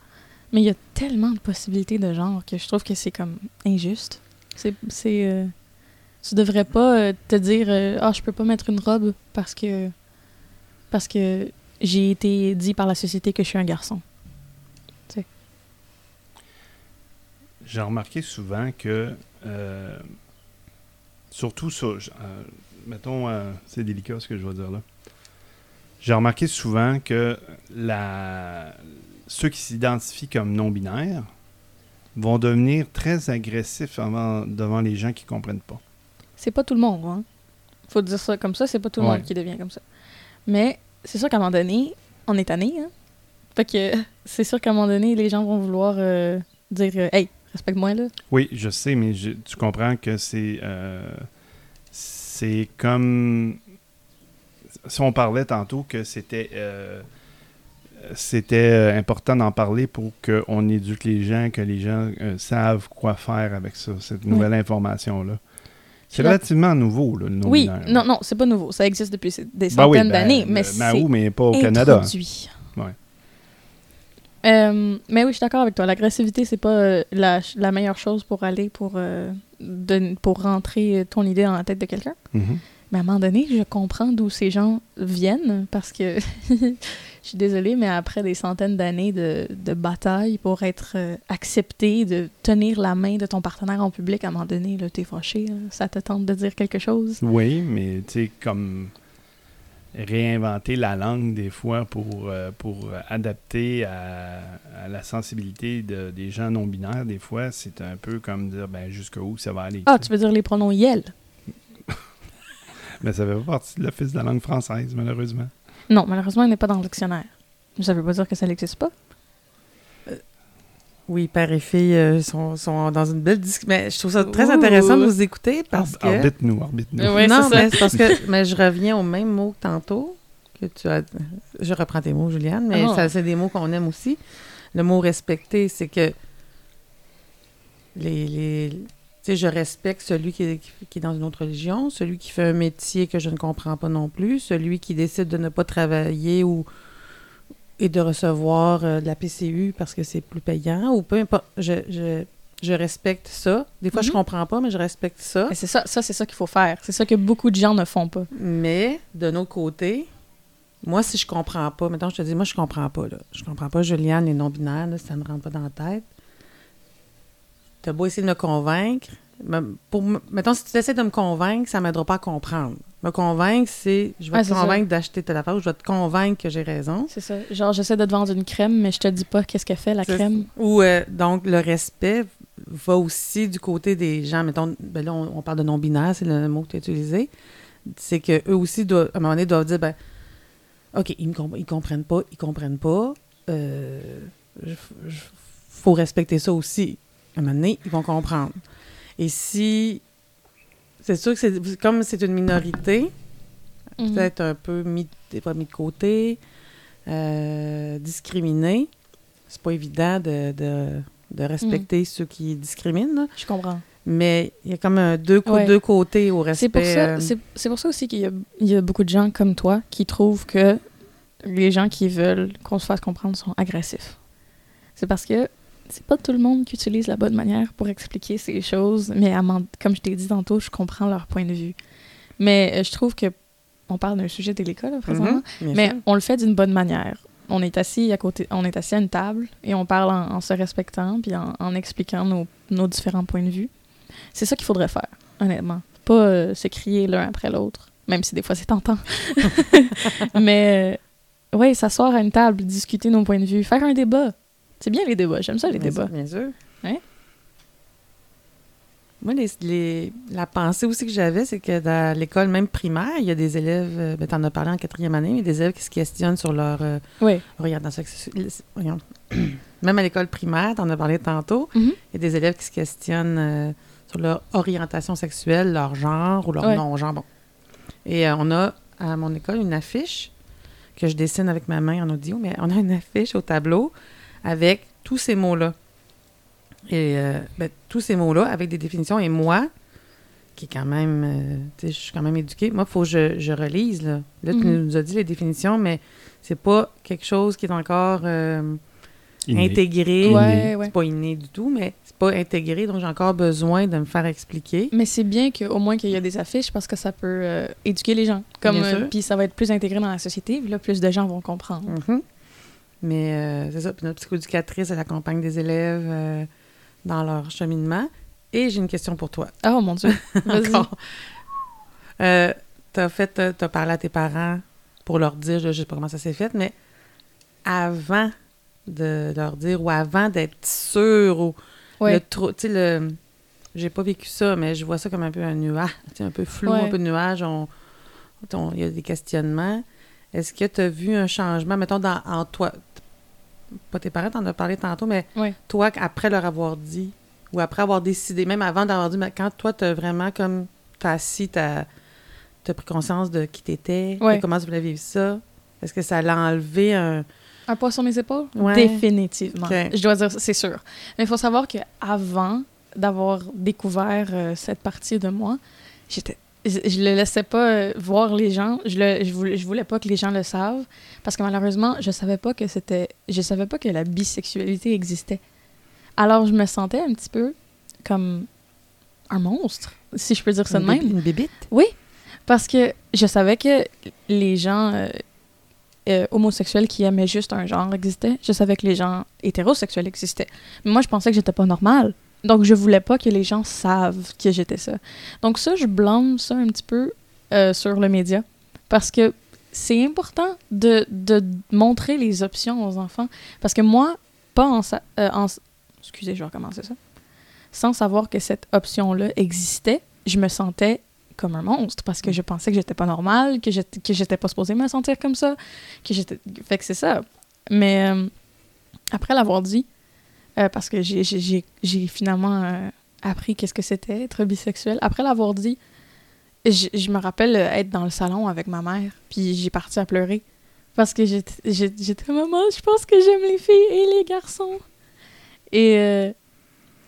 Mais il y a tellement de possibilités de genres que je trouve que c'est comme injuste. C'est. c'est euh, tu devrais pas euh, te dire Ah, je peux pas mettre une robe parce que. Parce que j'ai été dit par la société que je suis un garçon. J'ai remarqué souvent que, surtout sur, mettons, euh, c'est délicat ce que je vais dire là. J'ai remarqué souvent que la, ceux qui s'identifient comme non-binaires vont devenir très agressifs avant- devant les gens qui comprennent pas. C'est pas tout le monde, hein. Faut dire ça comme ça, c'est pas tout le Ouais. monde qui devient comme ça. Mais c'est sûr qu'à un moment donné, on est tanné, hein. Fait que c'est sûr qu'à un moment donné, les gens vont vouloir euh, dire euh, Hey, respecte-moi là. Oui, je sais, mais je- tu comprends que c'est euh, c'est comme si on parlait tantôt que c'était euh, c'était euh, important d'en parler pour qu'on éduque les gens, que les gens euh, savent quoi faire avec ça, cette nouvelle information-là. C'est relativement nouveau, là, le Oui, non-binaire. non, non, c'est pas nouveau. Ça existe depuis des Ben centaines oui, ben, d'années, mais c'est mais pas au Canada. Ouais. Euh, mais oui, je suis d'accord avec toi. L'agressivité, c'est pas euh, la, la meilleure chose pour aller pour, euh, pour rentrer ton idée dans la tête de quelqu'un. Mhm. Mais à un moment donné, je comprends d'où ces gens viennent parce que je suis désolée, mais après des centaines d'années de, de bataille pour être accepté, de tenir la main de ton partenaire en public, à un moment donné, t'es fâché, là. ça te tente de dire quelque chose? Oui, mais tu sais, comme réinventer la langue des fois pour, euh, pour adapter à, à la sensibilité de- des gens non-binaires, des fois, c'est un peu comme dire ben, jusqu'où ça va aller. Ah, tu veux dire les pronoms yel? Mais ça fait pas partie de l'Office de la langue française, malheureusement. Non, malheureusement, il n'est pas dans le dictionnaire. Ça veut pas dire que ça n'existe pas. Oui, père et fille euh, sont, sont dans une belle discussion. Mais je trouve ça très Ouh. intéressant de vous écouter parce Ar- que. Arbitre-nous, arbitre-nous. Ouais, non, mais c'est parce que mais je reviens au même mot que tantôt que tu as. Je reprends tes mots, Juliane, mais Ah. ça, c'est des mots qu'on aime aussi. Le mot respecter, c'est que les, les tu sais, je respecte celui qui est, qui est dans une autre religion, celui qui fait un métier que je ne comprends pas non plus, celui qui décide de ne pas travailler ou et de recevoir euh, de la PCU parce que c'est plus payant ou peu importe. Je, je, je respecte ça. Des fois, je Mhm. comprends pas, mais je respecte ça. Mais c'est ça, ça c'est ça qu'il faut faire. C'est ça que beaucoup de gens ne font pas. Mais d'un autre côté, moi, si je comprends pas, maintenant je te dis, moi, je comprends pas, là. Je comprends pas, Juliane, les non-binaires, là, ça me rentre pas dans la tête. T'as beau essayer de me convaincre. Pour, me- mettons, si tu essaies de me convaincre, ça m'aidera pas à comprendre. Me convaincre, c'est je vais Ah, te convaincre d'acheter telle affaire ou je vais te convaincre que j'ai raison. C'est ça. Genre, j'essaie de te vendre une crème, mais je te dis pas qu'est-ce qu'elle fait, la crème. Ou euh, donc le respect va aussi du côté des gens. Mettons, ben là, on, on parle de non-binaire, c'est le mot que tu as utilisé. C'est que eux aussi, doivent, à un moment donné, doivent dire ben, OK, ils ne ils comprennent pas, ils comprennent pas. Euh, je- je- faut respecter ça aussi. À un moment donné, ils vont comprendre. Et si. C'est sûr que c'est comme c'est une minorité, Mhm. peut-être un peu mis, de côté, euh, discriminé. C'est pas évident de, de, de respecter ceux qui discriminent, là. Je comprends. mais il y a comme un deux, co- Ouais. deux côtés au respect. C'est pour ça, euh, c'est, c'est pour ça aussi qu'il y a, il y a beaucoup de gens comme toi qui trouvent que les gens qui veulent qu'on se fasse comprendre sont agressifs. C'est parce que c'est pas tout le monde qui utilise la bonne manière pour expliquer ces choses, mais comme je t'ai dit tantôt, je comprends leur point de vue. Mais euh, je trouve que on parle d'un sujet délicat là, présentement, mhm, mais sûr. on le fait d'une bonne manière. On est assis à côté, on est assis à une table et on parle en, en se respectant puis en, en expliquant nos, nos différents points de vue. C'est ça qu'il faudrait faire, honnêtement. Pas euh, se crier l'un après l'autre, même si des fois c'est tentant. mais euh, ouais, s'asseoir à une table, discuter nos points de vue, faire un débat. C'est bien les débats, j'aime ça les Bien débats. sûr, Bien sûr. Ouais. Moi, les, les- la pensée aussi que j'avais, c'est que dans l'école, même primaire, il y a des élèves, euh, ben, tu en as parlé en quatrième année, mais des élèves qui se questionnent sur leur euh, Oui. orientation sexuelle. Même à l'école primaire, tu en as parlé tantôt, il y a des élèves qui se questionnent euh, sur leur orientation sexuelle, leur genre ou leur non-genre. Bon. Et euh, on a à mon école une affiche que je dessine avec ma main en audio, mais on a une affiche au tableau avec tous ces mots-là. Et euh, ben, tous ces mots-là avec des définitions. Et moi, qui est quand même, euh, tu sais, je suis quand même éduquée, moi, il faut que je, je relise. Là, là tu Mhm. nous as dit les définitions, mais c'est pas quelque chose qui est encore euh, intégré. Ouais, ouais. C'est pas inné du tout, mais c'est pas intégré, donc j'ai encore besoin de me faire expliquer. Mais c'est bien qu'au moins qu'il y a des affiches parce que ça peut euh, éduquer les gens. Comme, euh, puis ça va être plus intégré dans la société, puis là, plus de gens vont comprendre. Mhm. Mais euh, c'est ça. Puis notre psychoéducatrice, elle accompagne des élèves euh, dans leur cheminement. Et j'ai une question pour toi. Oh mon Dieu. Vas-y. Encore. Euh, t'as fait, t'as t'as parlé à tes parents pour leur dire, je, je sais pas comment ça s'est fait, mais avant de leur dire ou avant d'être sûr ou Ouais. le trou, tu sais le, j'ai pas vécu ça, mais je vois ça comme un peu un nuage, un peu flou, Ouais. un peu de nuage. On- il y a des questionnements. Est-ce que tu as vu un changement, mettons, dans, en toi, pas tes parents, t'en as parlé tantôt, mais toi, après leur avoir dit, ou après avoir décidé, même avant d'avoir dit, mais quand toi, t'as vraiment comme, t'as assis ta, tu as pris conscience de qui tu étais, Ouais. comment tu voulais vivre ça? Est-ce que ça l'a enlevé un. Un poids sur mes épaules? Ouais. Définitivement. Je dois dire, c'est sûr. Mais il faut savoir qu'avant d'avoir découvert euh, cette partie de moi, j'étais. Je, je le laissais pas euh, voir les gens. Je, le, je, voulais, je voulais pas que les gens le savent. Parce que malheureusement, je savais pas que c'était. Je savais pas que la bisexualité existait. Alors, je me sentais un petit peu comme un monstre, si je peux dire ça de même. Une bébite? Parce que je savais que les gens euh, euh, homosexuels qui aimaient juste un genre existaient. Je savais que les gens hétérosexuels existaient. Mais moi, je pensais que j'étais pas normale. Donc, je voulais pas que les gens savent que j'étais ça. Donc, ça, je blâme ça un petit peu euh, sur le média. Parce que c'est important de, de montrer les options aux enfants. Parce que moi, pas en, sa- euh, en- Excusez, je vais recommencer ça. Sans savoir que cette option-là existait, je me sentais comme un monstre parce que je pensais que j'étais pas normale, que j'étais, que j'étais pas supposée me sentir comme ça, que j'étais... Fait que c'est ça. Mais euh, après l'avoir dit, euh, parce que j'ai, finalement euh, appris qu'est-ce que c'était être bisexuel, après l'avoir dit, je, me rappelle euh, être dans le salon avec ma mère, puis j'ai parti à pleurer. Parce que j'étais, maman, je pense que j'aime les filles et les garçons. Et,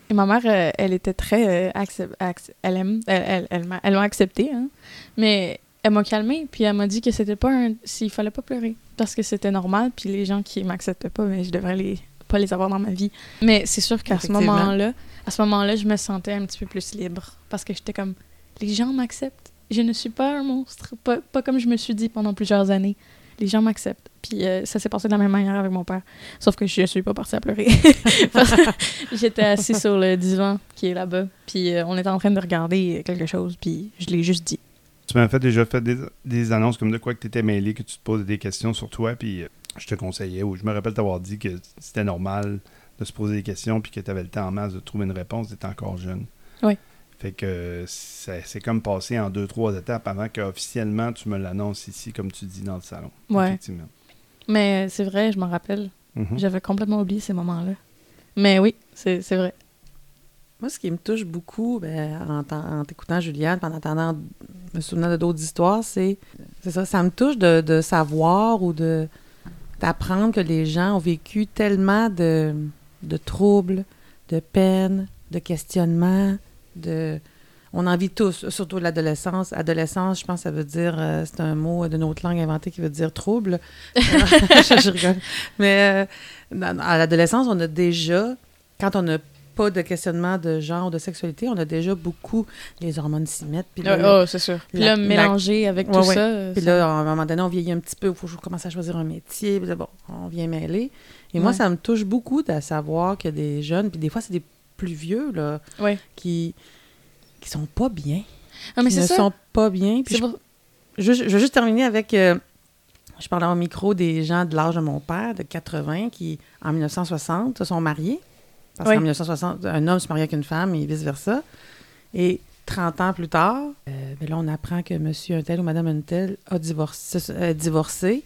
et ma mère, elle était très. euh, accep- accep- elle. Elle, elle, elle m'a accepté, hein. Mais elle m'a calmée, puis elle m'a dit que c'était pas un. S'il fallait pas pleurer. Parce que c'était normal, puis les gens qui m'acceptaient pas, mais je devrais les, pas les avoir dans ma vie. Mais c'est sûr qu'à ce moment-là, à ce moment-là, je me sentais un petit peu plus libre. Parce que j'étais comme. Les gens m'acceptent. Je ne suis pas un monstre. Pas, pas comme je me suis dit pendant plusieurs années. Les gens m'acceptent. Puis euh, ça s'est passé de la même manière avec mon père. Sauf que je suis pas partie à pleurer. J'étais assis sur le divan qui est là-bas. Puis euh, on était en train de regarder quelque chose. Puis je l'ai juste dit. Tu m'as fait déjà fait des, des annonces comme de quoi que tu étais mêlé, que tu te posais des questions sur toi, puis euh, je te conseillais, ou je me rappelle t'avoir dit que c'était normal de se poser des questions, puis que tu avais le temps en masse de trouver une réponse, tu étais encore jeune. Oui. Fait que c'est c'est comme passé en deux, trois étapes avant qu'officiellement tu me l'annonces ici, comme tu dis, dans le salon. Ouais. Effectivement. Mais euh, c'est vrai, je m'en rappelle. Mhm. J'avais complètement oublié ces moments-là. Mais oui, c'est c'est vrai. Moi, ce qui me touche beaucoup ben, en, en t'écoutant Juliane, en entendant, me souvenant de d'autres histoires, c'est c'est ça, ça me touche de, de savoir ou de d'apprendre que les gens ont vécu tellement de, de troubles, de peines, de questionnements, de... On en vit tous, surtout l'adolescence. Adolescence, je pense ça veut dire, euh, c'est un mot de notre langue inventé qui veut dire trouble. je, rigole. Mais euh, à l'adolescence, on a déjà, quand on n'a pas de questionnement de genre ou de sexualité, on a déjà beaucoup, les hormones s'y mettent. Puis là, oh, c'est sûr. Puis la- là, mélanger avec Ouais, tout ouais. ça. puis ça- là, à un moment donné, on vieillit un petit peu, il faut commencer à choisir un métier. Puis là, bon, on vient mêler. Et moi, ça me touche beaucoup de savoir qu'il y a des jeunes, puis des fois, c'est des plus vieux, là, Ouais. qui qui sont pas bien. Ah, mais qui c'est ne ça. sont pas bien. Puis je, pour- je, je veux juste terminer avec... euh, je parlais au micro des gens de l'âge de mon père, de 80, qui, en 1960, se sont mariés. Parce Oui. qu'en 1960, un homme se marie avec une femme et vice-versa. Et 30 ans plus tard, euh, ben là, on apprend que monsieur un tel ou madame un tel a divorcé, euh, divorcé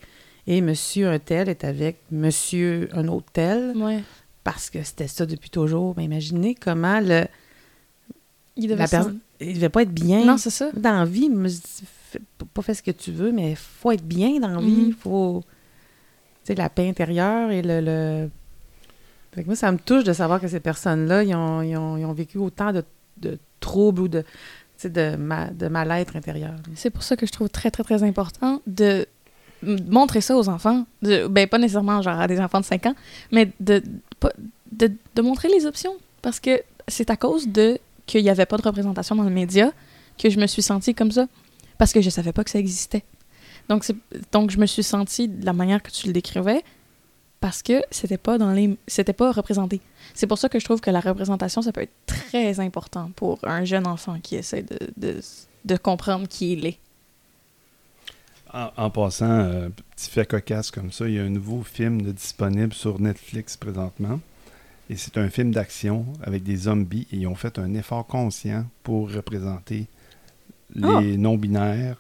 et monsieur un tel est avec monsieur un autre tel Ouais. parce que c'était ça depuis toujours. Ben, imaginez comment le, Il devait la. Il devait pas être bien Non, ça. dans la vie. pas faire ce que tu veux, mais faut être bien dans la vie. Mhm. faut... Tu sais, la paix intérieure et le... le... Moi, ça me touche de savoir que ces personnes-là, ils ont, ils ont- ils ont vécu autant de, de troubles ou de, de, ma- de mal-être intérieur. C'est pour ça que je trouve très, très, très important de montrer ça aux enfants. Ben, pas nécessairement genre à des enfants de 5 ans, mais de, de, de montrer les options. Parce que c'est à cause de qu'il n'y avait pas de représentation dans le média que je me suis sentie comme ça. Parce que je savais pas que ça existait. Donc, donc je me suis sentie de la manière que tu le décrivais parce que c'était pas dans les c'était pas représenté. C'est pour ça que je trouve que la représentation ça peut être très important pour un jeune enfant qui essaie de, de, de comprendre qui il est. En, en passant, euh, petit fait cocasse comme ça, il y a un nouveau film de disponible sur Netflix présentement. Et c'est un film d'action avec des zombies et ils ont fait un effort conscient pour représenter les Ah! non-binaires,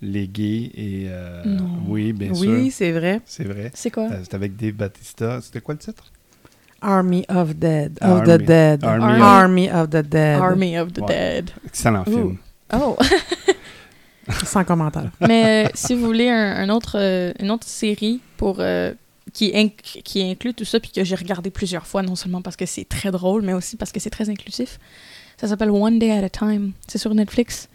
les gays et... euh, Non. Oui, bien oui, sûr. c'est vrai. C'est vrai. C'est quoi? Euh, C'est avec Dave Batista. C'était quoi le titre? Army of Dead. Of Army. the Dead. Army Army, of- of the Dead. Army of the Ouais. Dead. Excellent Ouh. film. Oh! Sans commentaire. Mais euh, si vous voulez un, un autre, euh, une autre série pour euh, qui, inc- qui inclut tout ça, puis que j'ai regardé plusieurs fois, non seulement parce que c'est très drôle, mais aussi parce que c'est très inclusif, ça s'appelle One Day at a Time. C'est sur Netflix.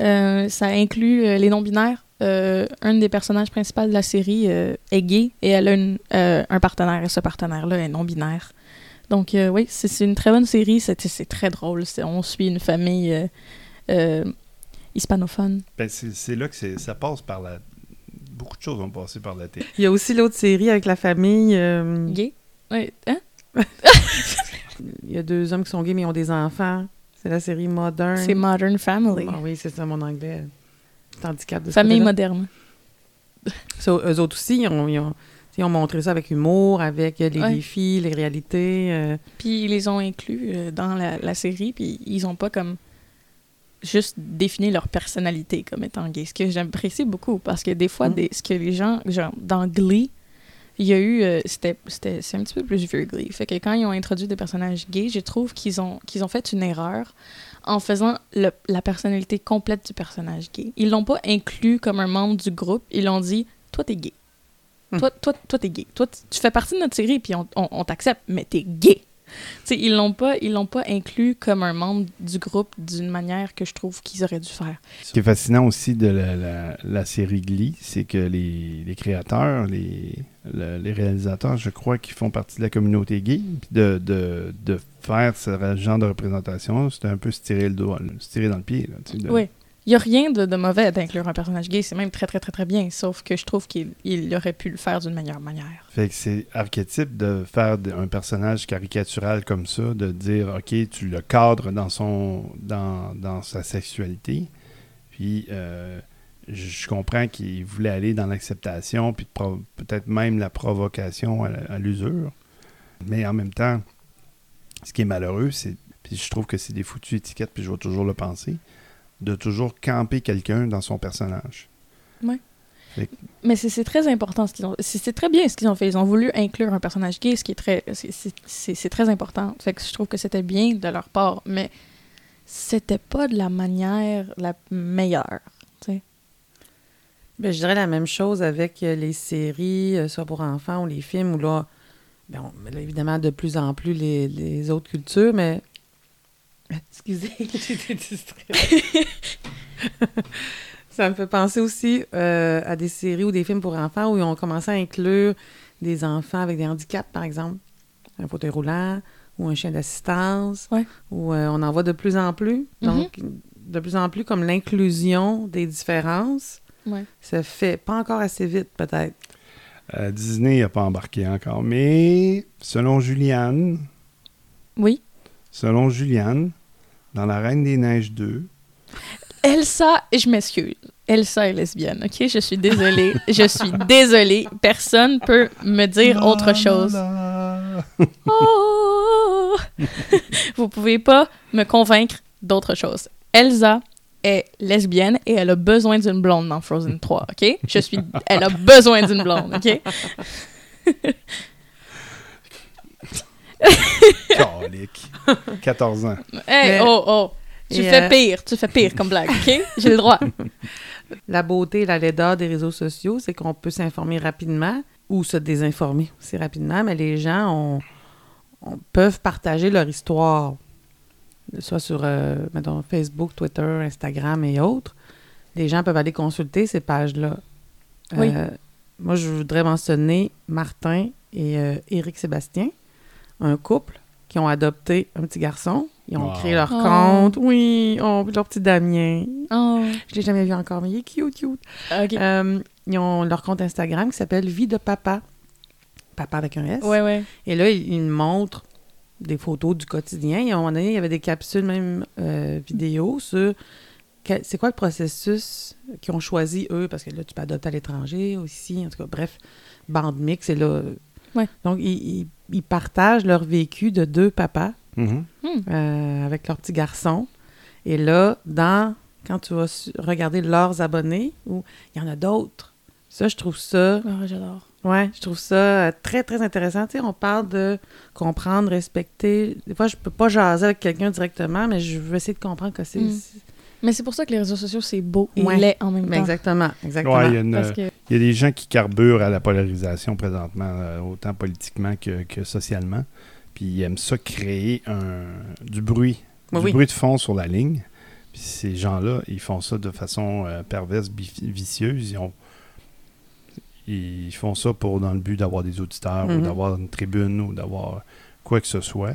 Euh, ça inclut euh, les non-binaires. Euh, un des personnages principaux de la série euh, est gay et elle a une- euh, un partenaire, et ce partenaire-là est non-binaire. Donc, euh, oui, c'est une très bonne série. C'est très drôle. On suit une famille euh, euh, hispanophone. Ben, c'est là que c'est- ça passe par la. Beaucoup de choses vont passer par la télé. Il y a aussi l'autre série avec la famille. euh, Gay? Oui. Hein? il y a deux hommes qui sont gays, mais ils ont des enfants. C'est la série Modern. C'est Modern Family. Ah oui, c'est ça, mon anglais. Handicap de Famille moderne. Ça, eux autres aussi, ils ont, ils ont- ils ont montré ça avec humour, avec les Ouais. défis, les réalités. euh. Puis ils les ont inclus euh, dans la, la série, puis ils ont pas comme juste défini leur personnalité comme étant gay. Ce que j'apprécie beaucoup, parce que des fois, Mm. des, ce que les gens, genre dans Glee, il y a eu, euh, c'était, c'était, c'est un petit peu plus vieux Glee. Fait que quand ils ont introduit des personnages gays, je trouve qu'ils ont, qu'ils ont fait une erreur en faisant le- la personnalité complète du personnage gay. Ils l'ont pas inclus comme un membre du groupe, ils l'ont dit, toi t'es gay. Hmm. Toi, toi, toi t'es gay. Toi, tu- tu fais partie de notre série, puis on, on- on t'accepte, mais t'es gay. Ils l'ont pas, ils l'ont pas inclus comme un membre du groupe d'une manière que je trouve qu'ils auraient dû faire. Ce qui est fascinant aussi de la, la- la série Glee, c'est que les, les créateurs, les, le- les réalisateurs, je crois, qui font partie de la communauté gay, puis de, de, de faire ce genre de représentation, c'était un peu se tirer, le doigt, se tirer dans le pied. Là, de- Oui. Il y a rien de, de mauvais d'inclure un personnage gay, c'est même très très très très bien, sauf que je trouve qu'il il aurait pu le faire d'une meilleure manière. Fait que c'est archétype de faire un personnage caricatural comme ça, de dire, OK, tu le cadres dans, son, dans, dans sa sexualité. Puis, euh, je comprends qu'il voulait aller dans l'acceptation, puis peut-être même la provocation à l'usure. Mais en même temps, ce qui est malheureux, c'est, puis je trouve que c'est des foutues étiquettes, puis je vais toujours le penser, de toujours camper quelqu'un dans son personnage. Mais c'est très important ce qu'ils ont. C'est c'est très bien ce qu'ils ont fait. Ils ont voulu inclure un personnage gay, ce qui est très. c'est- très important. Fait que je trouve que c'était bien de leur part, mais c'était pas de la manière la meilleure. Ben, je dirais la même chose avec euh, les séries, euh, soit pour enfants ou les films, où là, ben, on- là, évidemment, de plus en plus les, les autres cultures, mais. Excusez, été distraite. Ça me fait penser aussi euh, à des séries ou des films pour enfants où ils ont commencé à inclure des enfants avec des handicaps, par exemple. Un fauteuil roulant ou un chien d'assistance. Ouais. Où euh, on en voit de plus en plus. Donc, de plus en plus comme l'inclusion des différences Ouais. se fait pas encore assez vite, peut-être. Euh, Disney n'a pas embarqué encore, mais selon Julianne, Oui. selon Julianne, dans La Reine des Neiges 2, Elsa, je m'excuse. Elsa est lesbienne, ok? Je suis désolée. je suis désolée. Personne peut me dire autre chose. Oh! Vous pouvez pas me convaincre d'autre chose. Elsa est lesbienne et elle a besoin d'une blonde dans Frozen 3, ok? Je suis... Elle a besoin d'une blonde, ok? Calique. 14 ans. Hey, Mais- oh, oh! Tu Et, fais euh, pire, tu fais pire comme blague, ok? J'ai le droit. La beauté et la laideur des réseaux sociaux, c'est qu'on peut s'informer rapidement ou se désinformer aussi rapidement, mais les gens ont- ont- peuvent partager leur histoire, soit sur euh, mettons, Facebook, Twitter, Instagram et autres. Les gens peuvent aller consulter ces pages-là. Oui. Euh, moi, je voudrais mentionner Martin et euh, Éric Sébastien, un couple qui ont adopté un petit garçon. Ils ont Wow. créé leur Oh. compte. Oui, oh, leur petit Damien. Oh, Je l'ai jamais vu encore, mais il est cute, cute. Euh, ils ont leur compte Instagram qui s'appelle Vie de papa. Papa avec un S. Ouais, ouais. Et là, ils, montrent des photos du quotidien. Et à un moment donné, il y avait des capsules, même euh, vidéo, sur quel- c'est quoi le processus qu'ils ont choisi, eux, parce que là, tu peux adopter à l'étranger aussi. En tout cas, bref, bande mix. Et là, Ouais. donc, ils, ils- ils partagent leur vécu de deux papas Mhm. euh, avec leur petit garçon. Et là, dans quand tu vas regarder leurs abonnés, ou il y en a d'autres. Ça, je trouve ça, Ah, j'adore. ouais, je trouve ça euh, très, très intéressant. Tu sais, on parle de comprendre, respecter. Des fois, je peux pas jaser avec quelqu'un directement, mais je veux essayer de comprendre que c'est Mm. Mais c'est pour ça que les réseaux sociaux, c'est beau et Ouais. laid en même Mais temps. exactement, exactement. Ouais, il y a une- Parce que, Il y a des gens qui carburent à la polarisation présentement, euh, autant politiquement que, que socialement. Puis ils aiment ça créer un, du bruit, Oui, du oui. bruit de fond sur la ligne. Puis ces gens-là, ils font ça de façon euh, perverse, vicieuse. Ils, ont, ils font ça pour dans le but d'avoir des auditeurs ou Mhm. d'avoir une tribune ou d'avoir quoi que ce soit.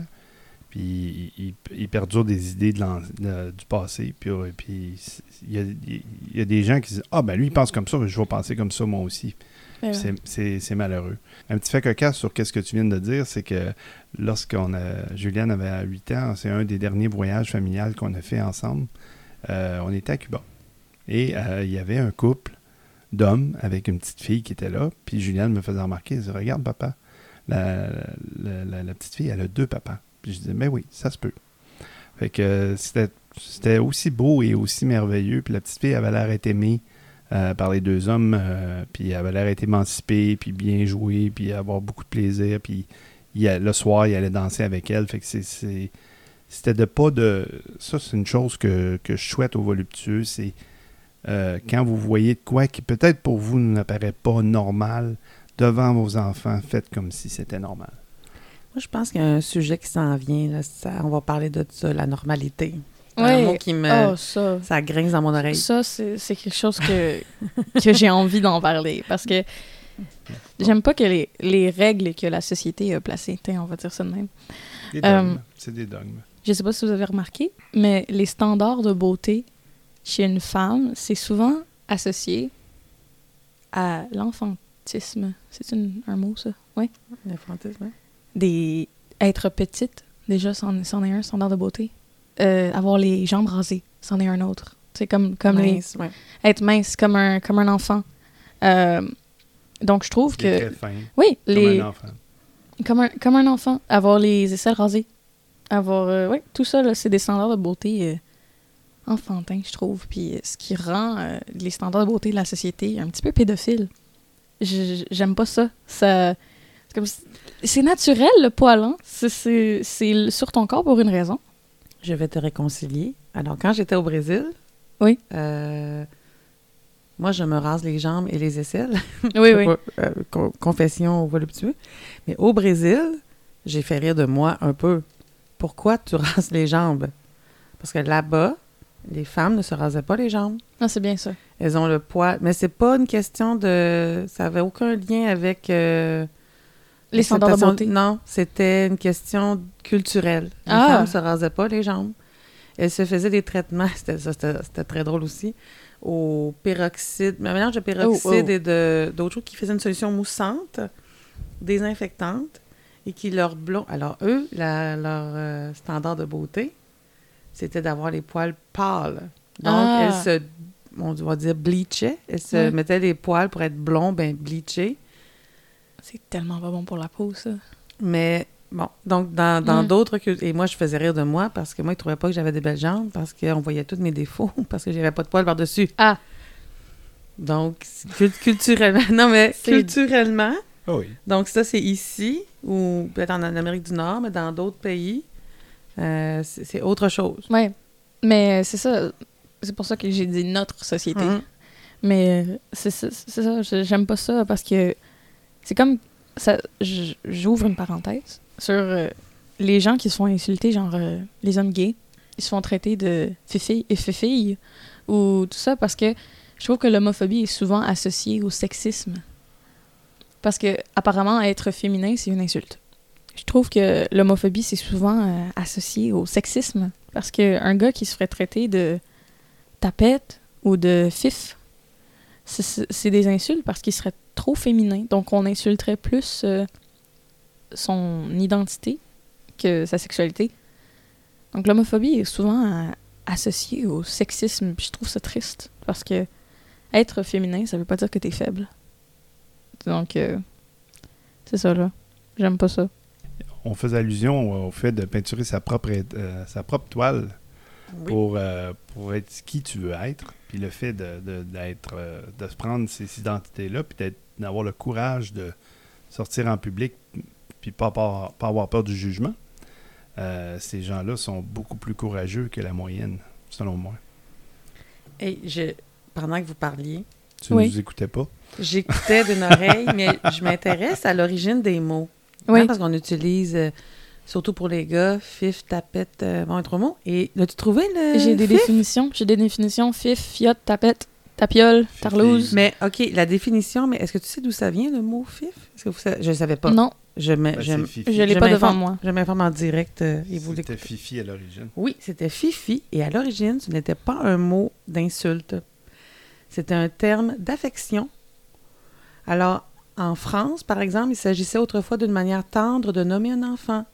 Puis ils perdurent des idées de l'an- de- du passé. Puis, euh, puis il y, a, il y a des gens qui disent Ah, ben lui, il pense comme ça, je vais penser comme ça moi aussi. ben ouais. C'est- malheureux. Un petit fait cocasse sur qu'est-ce que tu viens de dire, c'est que lorsqu'on a. Juliane avait 8 ans, c'est un des derniers voyages familiales qu'on a fait ensemble. Euh, on était à Cuba. Et euh, il y avait un couple d'hommes avec une petite fille qui était là. Puis Juliane me faisait remarquer, elle disait Regarde, papa, la, la- la- la petite fille, elle a deux papas. Puis je disais Mais oui, ça se peut. Fait que euh, c'était aussi beau et aussi merveilleux. Puis la petite fille avait l'air d'être aimée euh, par les deux hommes. euh, puis elle avait l'air d'être émancipée, puis bien jouée, puis avoir beaucoup de plaisir. Puis il le soir, il allait danser avec elle. Fait que c'est- c'était de pas de. Ça, c'est une chose que, que je souhaite aux voluptueux. C'est quand vous voyez de quoi qui peut-être pour vous n'apparaît pas normal devant vos enfants, faites comme si c'était normal. Moi, je pense qu'il y a un sujet qui s'en vient. Là, ça- on va parler de ça, la normalité. Un Ouais. mot qui me... Oh, ça. Ça grince dans mon oreille. Ça, c'est quelque chose que, que j'ai envie d'en parler. Parce que j'aime pas que les, les règles que la société a placées, Tiens, on va dire ça de même. Des Euh, dogmes. c'est des dogmes. Je sais pas si vous avez remarqué, mais les standards de beauté chez une femme, c'est souvent associé à l'enfantisme. C'est un mot, ça? Oui. L'infantisme, hein? Des... Être petite, déjà, c'en c'en est un standard de beauté. Euh, avoir les jambes rasées, c'en est un autre. C'est comme, comme les- ouais. être mince comme un, comme un enfant. Euh, donc, je trouve que... Oui, comme les, un enfant. comme, un, comme un enfant. Avoir les aisselles rasées. Avoir... euh, oui, tout ça, là, c'est des standards de beauté euh, enfantins, je trouve. Puis euh, ce qui rend euh, les standards de beauté de la société un petit peu pédophile. Je- J'aime pas ça. ça c'est naturel, le poil. Hein? C'est- sur ton corps pour une raison. Je vais te réconcilier. Alors, quand j'étais au Brésil, Oui. euh, moi, je me rase les jambes et les aisselles. Oui, oui. Euh, con- confession voluptueux. Mais au Brésil, j'ai fait rire de moi un peu. Pourquoi tu rases les jambes? Parce que là-bas, les femmes ne se rasaient pas les jambes. Non, c'est bien ça. Elles ont le poids. Mais c'est pas une question de. Ça avait aucun lien avec. euh, Les standards de beauté. Non, c'était une question culturelle. Les Ah. femmes se rasaient pas les jambes. Elles se faisaient des traitements, c'était très drôle aussi, au peroxyde, un mélange de peroxyde Oh, oh. et de- d'autres choses qui faisaient une solution moussante, désinfectante, et qui leur blond. Alors, eux, la- leur euh, standard de beauté, c'était d'avoir les poils pâles. Donc, Ah. elles se, on va dire, bleachaient. Elles se mettaient les poils pour être blonds, ben bleachés. C'est tellement pas bon pour la peau, ça. Mais bon, donc dans dans Mm. d'autres cultures, et moi je faisais rire de moi parce que moi ils trouvaient pas que j'avais des belles jambes parce qu'on voyait tous mes défauts parce que j'avais pas de poils par-dessus. Ah. Donc cul- culturellement, non mais C'est- culturellement, Ah oui. donc ça c'est ici ou peut-être en, en Amérique du Nord, mais dans d'autres pays, euh, c'est autre chose. Ouais. Mais euh, c'est ça. C'est pour ça que j'ai dit notre société. Mhm. Mais euh, c'est ça, c'est ça, je- j'aime pas ça parce que c'est comme ça j'ouvre une parenthèse sur euh, les gens qui se font insulter genre euh, les hommes gays, ils se font traiter de fifi et fifille ou tout ça parce que je trouve que l'homophobie est souvent associée au sexisme. Parce que apparemment être féminin, c'est une insulte. Je trouve que l'homophobie c'est souvent euh, associé au sexisme parce que un gars qui se ferait traiter de tapette ou de fif c'est des insultes parce qu'il serait trop féminin. Donc, on insulterait plus euh, son identité que sa sexualité. Donc, l'homophobie est souvent euh, associée au sexisme. Puis je trouve ça triste parce que être féminin, ça veut pas dire que t'es faible. Donc, euh, c'est ça, là. J'aime pas ça. On faisait allusion au fait de peinturer sa propre, euh, sa propre toile Oui. pour, euh, pour être qui tu veux être. Puis le fait de, de, d'être, euh, de se prendre ces identités-là, puis d'être- d'avoir le courage de sortir en public, puis pas, pas, pas avoir peur du jugement, euh, ces gens-là sont beaucoup plus courageux que la moyenne, selon moi. Hey, je, pendant que vous parliez, Tu Oui. nous écoutais pas? j'écoutais d'une oreille, mais je m'intéresse à l'origine des mots. Oui. Hein, parce qu'on utilise, euh, surtout pour les gars, fif, tapette, euh, bon, un trois mots. Et as-tu trouvé le. J'ai des fif? définitions. J'ai des définitions. Fif, fiotte, tapette, tapiole, tarlouse. Mais, OK, la définition, mais est-ce que tu sais d'où ça vient, le mot fif? Est-ce que vous savez? Je ne savais pas. Non, Je me- Ben, l'ai pas devant moi. Je m'informe en direct. euh, et vous C'était. Fifi à l'origine. Oui, c'était Fifi et à l'origine, ce n'était pas un mot d'insulte. C'était un terme d'affection. Alors, en France, par exemple, il s'agissait autrefois d'une manière tendre de nommer un enfant.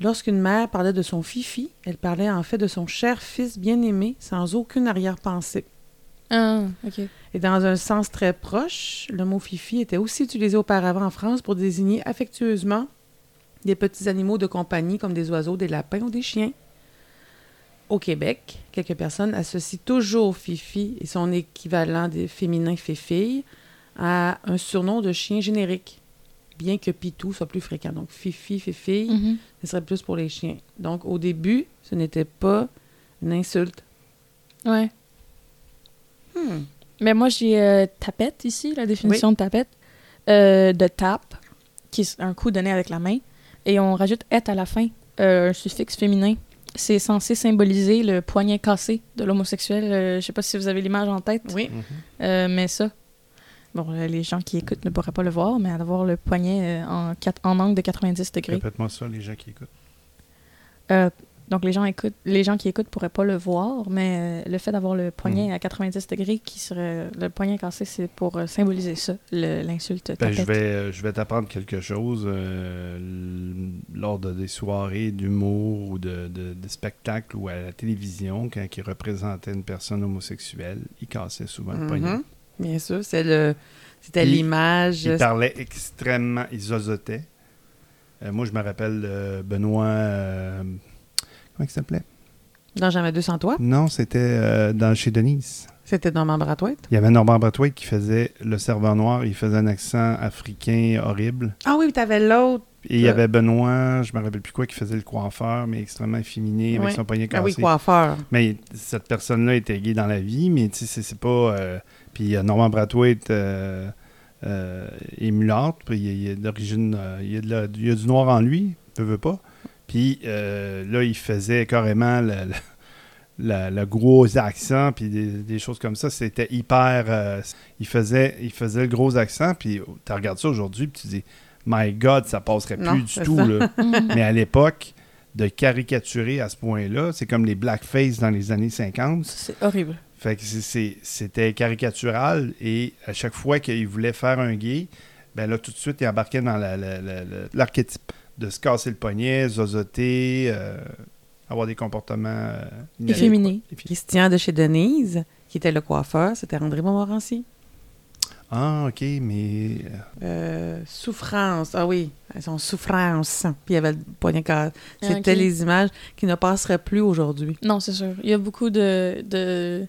Lorsqu'une mère parlait de son Fifi, elle parlait en fait de son cher fils bien-aimé sans aucune arrière-pensée. Ah, OK. Et dans un sens très proche, le mot Fifi était aussi utilisé auparavant en France pour désigner affectueusement des petits animaux de compagnie comme des oiseaux, des lapins ou des chiens. Au Québec, quelques personnes associent toujours Fifi et son équivalent des féminins Féfille à un surnom de chien générique, bien que Pitou soit plus fréquent. Donc Fifi, Féfille, Mhm. ce serait plus pour les chiens. Donc au début, ce n'était pas une insulte. Ouais. Hmm. Mais moi, j'ai euh, tapette ici, la définition de tapette. Euh, de tape, qui est un coup donné avec la main. Et on rajoute et à la fin, euh, un suffixe féminin. C'est censé symboliser le poignet cassé de l'homosexuel. Euh, je sais pas si vous avez l'image en tête, Oui. euh, mais ça. Bon, euh, les gens qui écoutent ne pourraient pas le voir, mais d'avoir le poignet euh, en, quatre- en angle de 90 degrés. Répète-moi ça, les gens qui écoutent. Euh, donc les gens écoutent, les gens qui écoutent pourraient pas le voir, mais euh, le fait d'avoir le poignet à 90 degrés qui serait le poignet cassé, c'est pour euh, symboliser ça, l'insulte. Ben, je vais, euh, je vais t'apprendre quelque chose euh, lors de des soirées d'humour ou de, de, de spectacles ou à la télévision, quand ils représentaient une personne homosexuelle, ils cassaient souvent le poignet. Mhm. Bien sûr, c'est le, c'était l'image. Ils parlaient extrêmement, ils. Euh, moi, je me rappelle euh, Benoît. Comment il s'appelait? Dans Jamais 200 toi, Non, c'était euh, dans chez Denise. c'était Norman Brathwaite. Il y avait Normand Brathwaite qui faisait le serveur noir. Il faisait un accent africain horrible. Ah oui, tu avais l'autre. Et il y Euh. avait Benoît, je me rappelle plus quoi, qui faisait le coiffeur, mais extrêmement efféminé, avec Ouais. son poignet Ah cassé. oui, coiffeur. Mais cette personne-là était gay dans la vie, mais tu sais, c'est- pas. euh, Puis Norman Brathwaite euh, euh, est mulâtre, puis il, il est d'origine. euh, il, y a de la- il y a du noir en lui, veut, veut pas. Puis euh, là, il faisait carrément le, gros accent, puis des, des choses comme ça. C'était hyper. euh, il, faisait, il faisait le gros accent, puis tu regardes ça aujourd'hui, puis tu dis, My God, ça passerait plus du tout. Là. Mais à l'époque, de caricaturer à ce point-là, c'est comme les blackface dans les années 50. C'est horrible. Fait que c'était caricatural et à chaque fois qu'il voulait faire un gay, ben là, tout de suite, il embarquait dans la- la- la- la- l'archétype de se casser le poignet, zozoter, euh, avoir des comportements euh, inadéquats. Efféminé. Christian de chez Denise, qui était le coiffeur, c'était André Montmorency. Ah, OK, mais... euh, souffrance. Ah oui, son souffrance. Puis il y avait le poignet cassé. Ah, C'était ok. les images qui ne passeraient plus aujourd'hui. Non, c'est sûr. Il y a beaucoup de, de,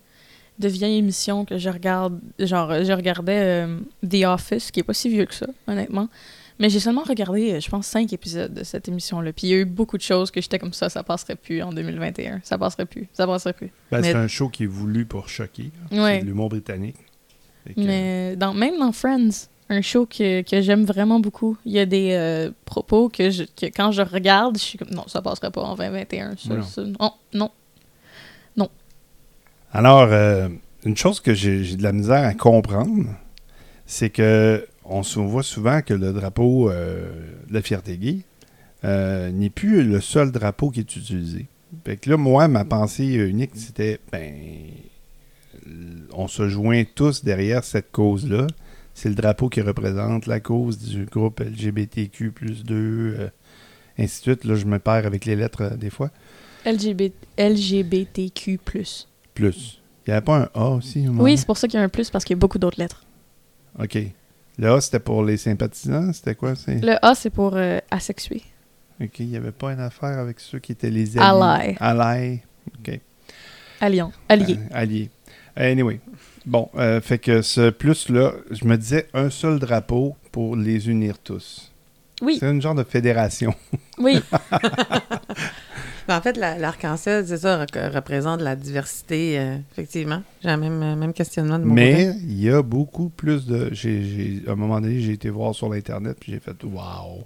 de vieilles émissions que je regarde. Genre, je regardais euh, The Office, qui est pas si vieux que ça, honnêtement. Mais j'ai seulement regardé, euh, je pense, cinq épisodes de cette émission-là. Puis il y a eu beaucoup de choses que j'étais comme ça, ça passerait plus en 2021. Ça passerait plus. Ça passerait plus. ben, Mais- C'est un show qui est voulu pour choquer. là. Ouais. C'est de l'humour britannique. Que, Mais dans, même dans Friends, un show que, que j'aime vraiment beaucoup, il y a des euh, propos que, je, que quand je regarde, je suis comme non, ça passerait pas en 2021. Ça, Non. ça, non, non. Alors, euh, une chose que j'ai de la misère à comprendre, c'est que on se voit souvent que le drapeau euh, de la fierté gay euh, n'est plus le seul drapeau qui est utilisé. Fait que là, moi, ma pensée unique, c'était, ben, on se joint tous derrière cette cause-là. C'est le drapeau qui représente la cause du groupe LGBTQ plus 2, euh, ainsi de suite. Là, je me perds avec les lettres euh, des fois. LGBT, LGBTQ. Plus. Il n'y avait pas un A aussi au? Oui, c'est pour ça qu'il y a un plus, parce qu'il y a beaucoup d'autres lettres. OK. Le A, c'était pour les sympathisants? C'était quoi? C'est... Le A, c'est pour euh. OK, il n'y avait pas une affaire avec ceux qui étaient les alliés. Alliés. Alliés. OK. Alliant. Allié. Euh, alliés. Anyway. Bon, euh, fait que ce plus-là, je me disais un seul drapeau pour les unir tous. Oui, C'est une genre de fédération. oui. Ben, en fait, la- l'arc-en-ciel, c'est ça, représente la diversité, euh, effectivement. J'ai le même, même questionnement de mon côté. Mais il y a beaucoup plus de. à un moment donné, j'ai été voir sur l'Internet puis j'ai fait Waouh!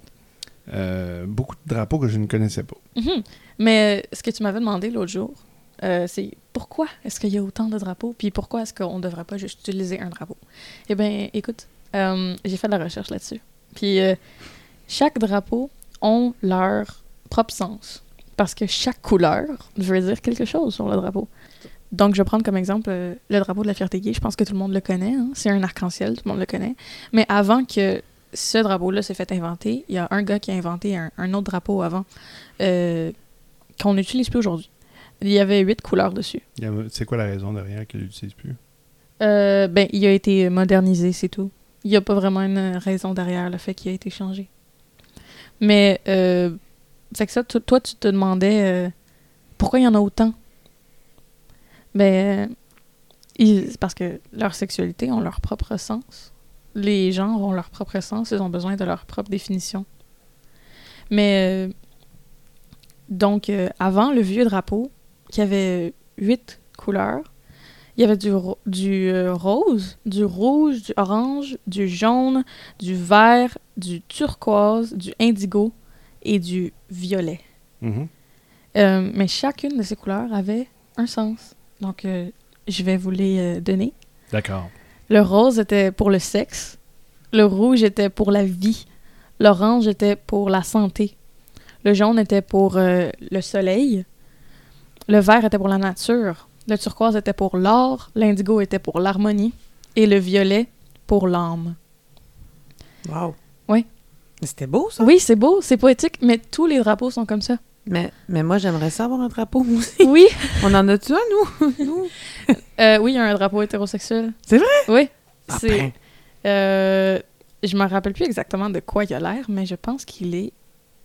Euh, beaucoup de drapeaux que je ne connaissais pas. Mhm. Mais euh, ce que tu m'avais demandé l'autre jour, euh, c'est pourquoi est-ce qu'il y a autant de drapeaux, puis pourquoi est-ce qu'on ne devrait pas juste utiliser un drapeau? Eh bien, écoute, euh, j'ai fait de la recherche là-dessus. Puis euh, chaque drapeau ont leur propre sens. Parce que chaque couleur veut dire quelque chose sur le drapeau. Donc, je vais prendre comme exemple euh, le drapeau de la fierté gay. Je pense que tout le monde le connaît. hein. C'est un arc-en-ciel, tout le monde le connaît. Mais avant que ce drapeau-là s'est fait inventer, il y a un gars qui a inventé un, un autre drapeau avant euh, qu'on n'utilise plus aujourd'hui. Il y avait huit couleurs dessus. C'est quoi la raison derrière qu'il l'utilise plus? Euh, ben, il a été modernisé, c'est tout. Il n'y a pas vraiment une raison derrière le fait qu'il a été changé. Mais, que ça, to- toi, tu te demandais euh, pourquoi il y en a autant? Ben, ils- c'est parce que leur sexualité ont leur propre sens. Les genres ont leur propre sens, ils ont besoin de leur propre définition. Mais, euh, donc, euh, avant le vieux drapeau, qui avait huit couleurs, il y avait du, du euh, rose, du rouge, du orange, du jaune, du vert, du turquoise, du indigo et du violet. Mhm. Euh, mais chacune de ces couleurs avait un sens. Donc, euh, je vais vous les euh, donner. D'accord. Le rose était pour le sexe. Le rouge était pour la vie. L'orange était pour la santé. Le jaune était pour euh, le soleil. Le vert était pour la nature. Le turquoise était pour l'or. L'indigo était pour l'harmonie. Et le violet pour l'âme. Wow. Oui. Mais C'était beau, ça. Oui, c'est beau, c'est poétique, mais tous les drapeaux sont comme ça. Mais, mais moi, j'aimerais ça avoir un drapeau, aussi. Oui, On en a-tu un, nous? nous? euh, oui, il y a un drapeau hétérosexuel. C'est vrai? Oui. Ah, C'est. ben. Euh, je me rappelle plus exactement de quoi il a l'air, mais je pense qu'il est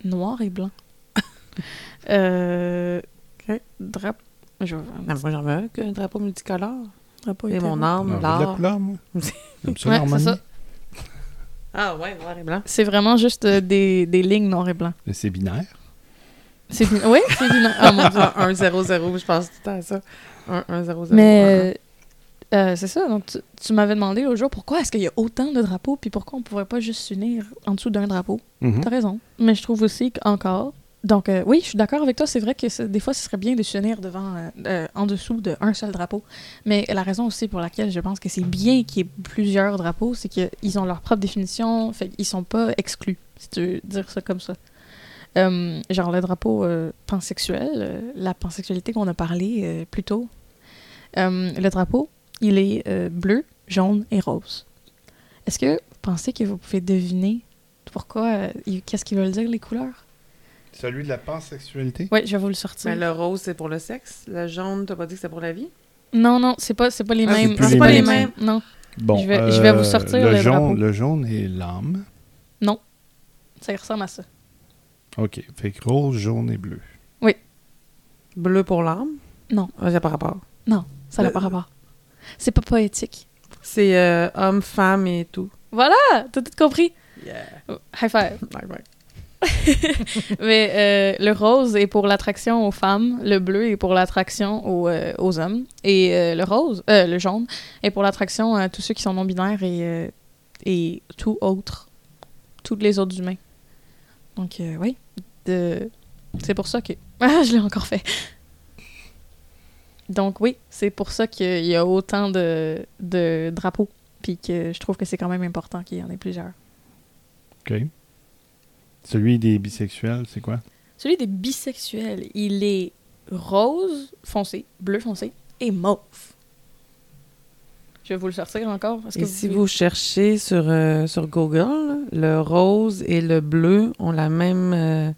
noir et blanc. euh, Ok. drap- je... Non, moi, j'en veux un, un drapeau multicolore. drapeau Et mon âme, de la l'art. couleur, moi. Ouais, c'est ça. Ah ouais, noir et blanc. C'est vraiment juste euh, des, des lignes noir et blanc. Mais C'est binaire? C'est bin- Oui, c'est binaire. Ah, mon Dieu. 1 0 0 je pense tout le temps à ça. 1 1 0 0 Mais euh, euh, c'est ça. Donc, tu, tu m'avais demandé l'autre jour pourquoi est-ce qu'il y a autant de drapeaux, puis pourquoi on pourrait pas juste s'unir en dessous d'un drapeau? Mhm. T'as raison. Mais je trouve aussi qu'encore. Donc, euh, oui, je suis d'accord avec toi. C'est vrai que des fois, ce serait bien de s'unir devant, euh, euh, en dessous d'un seul drapeau. Mais la raison aussi pour laquelle je pense que c'est bien qu'il y ait plusieurs drapeaux, c'est qu'ils ont leur propre définition. Fait qu'ils sont pas exclus, si tu veux dire ça comme ça. Euh, genre le drapeau euh, pansexuel, la pansexualité qu'on a parlé plus tôt. Le drapeau, il est bleu, jaune et rose. Est-ce que vous pensez que vous pouvez deviner pourquoi, qu'est-ce qu'ils veulent dire les couleurs? Celui de la pansexualité? Oui, je vais vous le sortir. Mais le rose, c'est pour le sexe? Le jaune, t'as pas dit que c'est pour la vie? Non, non, c'est pas, c'est pas les Ah, mêmes. plus C'est pas les mêmes. Non, Bon, Je vais- je vais vous sortir le, le jaune. drapeau. Le jaune est l'âme? ça ressemble à ça. OK. Fait que rose, jaune et bleu. Bleu pour l'âme? Non. Ah, ça par rapport. Ça n'a pas rapport. C'est pas poétique. C'est euh, homme, femme et tout. Voilà, t'as tout compris? Yeah. High five. Ouais, ouais. Mais euh, le rose est pour l'attraction aux femmes, le bleu est pour l'attraction aux, euh, hommes, et euh, le rose, le jaune, est pour l'attraction à tous ceux qui sont non-binaires et, et tout autre, tous les autres humains. Donc, oui, c'est pour ça que... Ah, je l'ai encore fait. Donc, oui, c'est pour ça qu'il y a autant de, de drapeaux, puis que je trouve que c'est quand même important qu'il y en ait plusieurs. OK. Celui des bisexuels, c'est quoi? Celui des bisexuels, il est rose foncé, bleu foncé et mauve. Je vais vous le sortir encore. Parce que Et si pouvez- vous cherchez sur, euh, sur Google, le rose et le bleu ont la même, euh,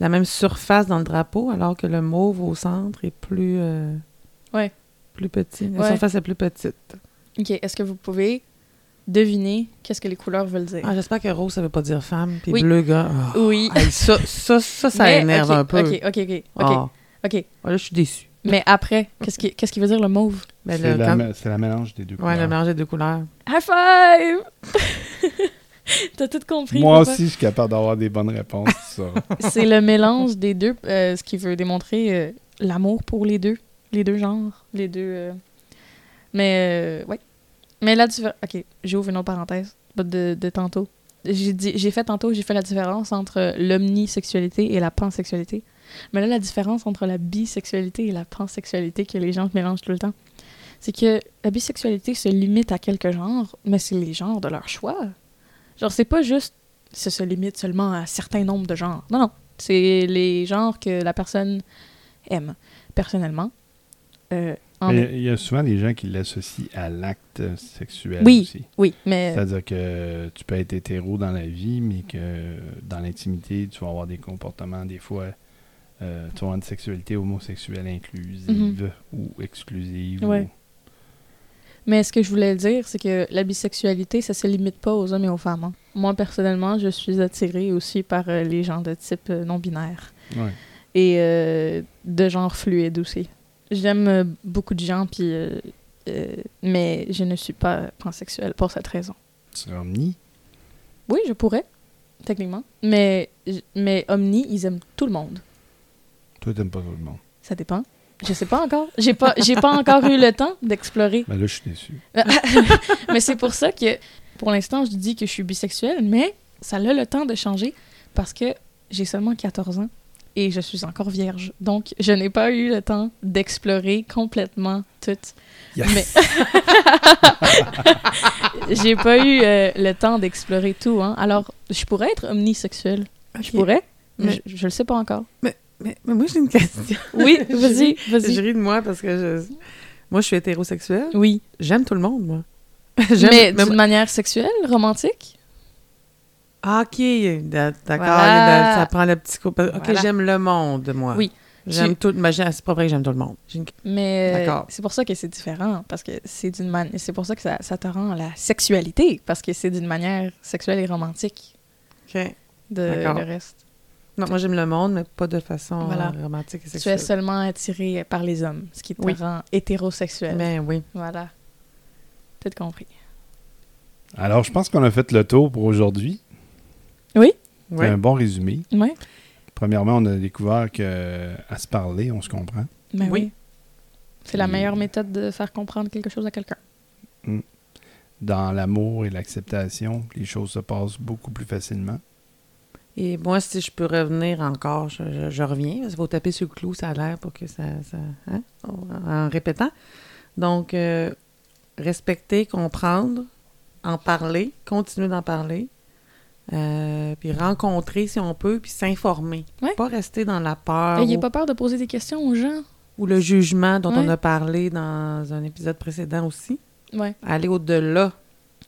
la même surface dans le drapeau, alors que le mauve au centre est plus, euh, Ouais. plus petit. La Ouais. surface est plus petite. Ok, est-ce que vous pouvez deviner qu'est-ce que les couleurs veulent dire? Ah, J'espère que rose, ça veut pas dire femme, puis Oui. bleu, gars. ah. oui. Ça, ça, ça, ça Mais, énerve ok, un peu. Ok, ok, ok. ok, ok. Ah, là, je suis déçue. Mais après, qu'est-ce qui, qu'est-ce qui veut dire le mauve? Ben, C'est le, la, c'est la mélange des deux Ouais, couleurs. le mélange des deux couleurs. High five! T'as tout compris. Moi papa? aussi, je suis capable d'avoir des bonnes réponses. Ça. C'est le mélange des deux, euh, ce qui veut démontrer euh, l'amour pour les deux, les deux genres, les deux. euh. Mais euh, ouais. Mais la différence. Ok, j'ouvre une autre parenthèse de, de tantôt. J'ai dit, j'ai fait tantôt, j'ai fait la différence entre l'omnisexualité et la pansexualité. Mais là, la différence entre la bisexualité et la pansexualité que les gens mélangent tout le temps, c'est que la bisexualité se limite à quelques genres, mais c'est les genres de leur choix. Genre, c'est pas juste ça se limite seulement à un certain nombre de genres. Non, non. C'est les genres que la personne aime. Personnellement, euh, en- Mais il y a souvent des gens qui l'associent à l'acte sexuel Oui. aussi. oui, mais C'est-à-dire que tu peux être hétéro dans la vie, mais que dans l'intimité, tu vas avoir des comportements, des fois, euh, tu vas avoir une sexualité homosexuelle inclusive ou exclusive. Ouais. ou- Mais ce que je voulais dire, c'est que la bisexualité, ça se limite pas aux hommes et aux femmes. hein. Moi, personnellement, je suis attirée aussi par euh, les gens de type euh, non-binaire Ouais. et euh, de genre fluide aussi. J'aime euh, beaucoup de gens, puis, euh, euh, mais je ne suis pas pansexuelle pour cette raison. Serais omni. Oui, je pourrais, techniquement. Mais, mais Omni, ils aiment tout le monde. Toi, t'aimes pas tout le monde. Ça dépend. Je sais pas encore. J'ai pas, j'ai pas encore eu le temps d'explorer. Mais là, je suis déçu. mais c'est pour ça que, pour l'instant, je dis que je suis bisexuelle, mais ça a le temps de changer parce que j'ai seulement 14 ans et je suis encore vierge. Donc, je n'ai pas eu le temps d'explorer complètement tout. Yes. Mais j'ai pas eu euh, le temps d'explorer tout. Hein. Alors, je pourrais être omnisexuelle. Je pourrais, mais, Mais- je, je le sais pas encore. Mais, mais moi, j'ai une question. Oui, vas-y, Je vas-y. ris de moi parce que je... moi, je suis hétérosexuelle. Oui, J'aime tout le monde, moi. Mais mais- d'une manière sexuelle, romantique? Ah, OK, d'a- d'accord. Voilà. Ça prend le petit coup. OK, Voilà. j'aime le monde, moi. Oui. J'aime Tu- tout. C'est pas vrai que j'aime tout le monde. Une- Mais euh, c'est pour ça que c'est différent, parce que c'est d'une man- c'est pour ça que ça, ça te rend la sexualité, parce que c'est d'une manière sexuelle et romantique OK. de D'accord. le reste. Non, moi, j'aime le monde, mais pas de façon Voilà. euh, romantique et Tu es sexuelle. seulement attiré par les hommes, ce qui te Oui. rend hétérosexuel. Mais oui. Voilà. Peut-être compris. Alors, je pense qu'on a fait le tour pour aujourd'hui. Oui? C'est Ouais. un bon résumé. Oui, Premièrement, on a découvert que à se parler, on se comprend. mais Oui. oui. C'est la meilleure méthode de faire comprendre quelque chose à quelqu'un. Dans l'amour et l'acceptation, les choses se passent beaucoup plus facilement. Et moi, si je peux revenir encore, je, je- je reviens. Il faut taper sur le clou, ça a l'air pour que ça. ça- hein, en, en répétant. Donc, euh, respecter, comprendre, en parler, continuer d'en parler. Euh, puis rencontrer si on peut, puis s'informer. Ouais. Pas rester dans la peur N'ayez ou, pas peur de poser des questions aux gens? ou le jugement dont on a parlé dans un épisode précédent aussi. Ouais. Aller au-delà.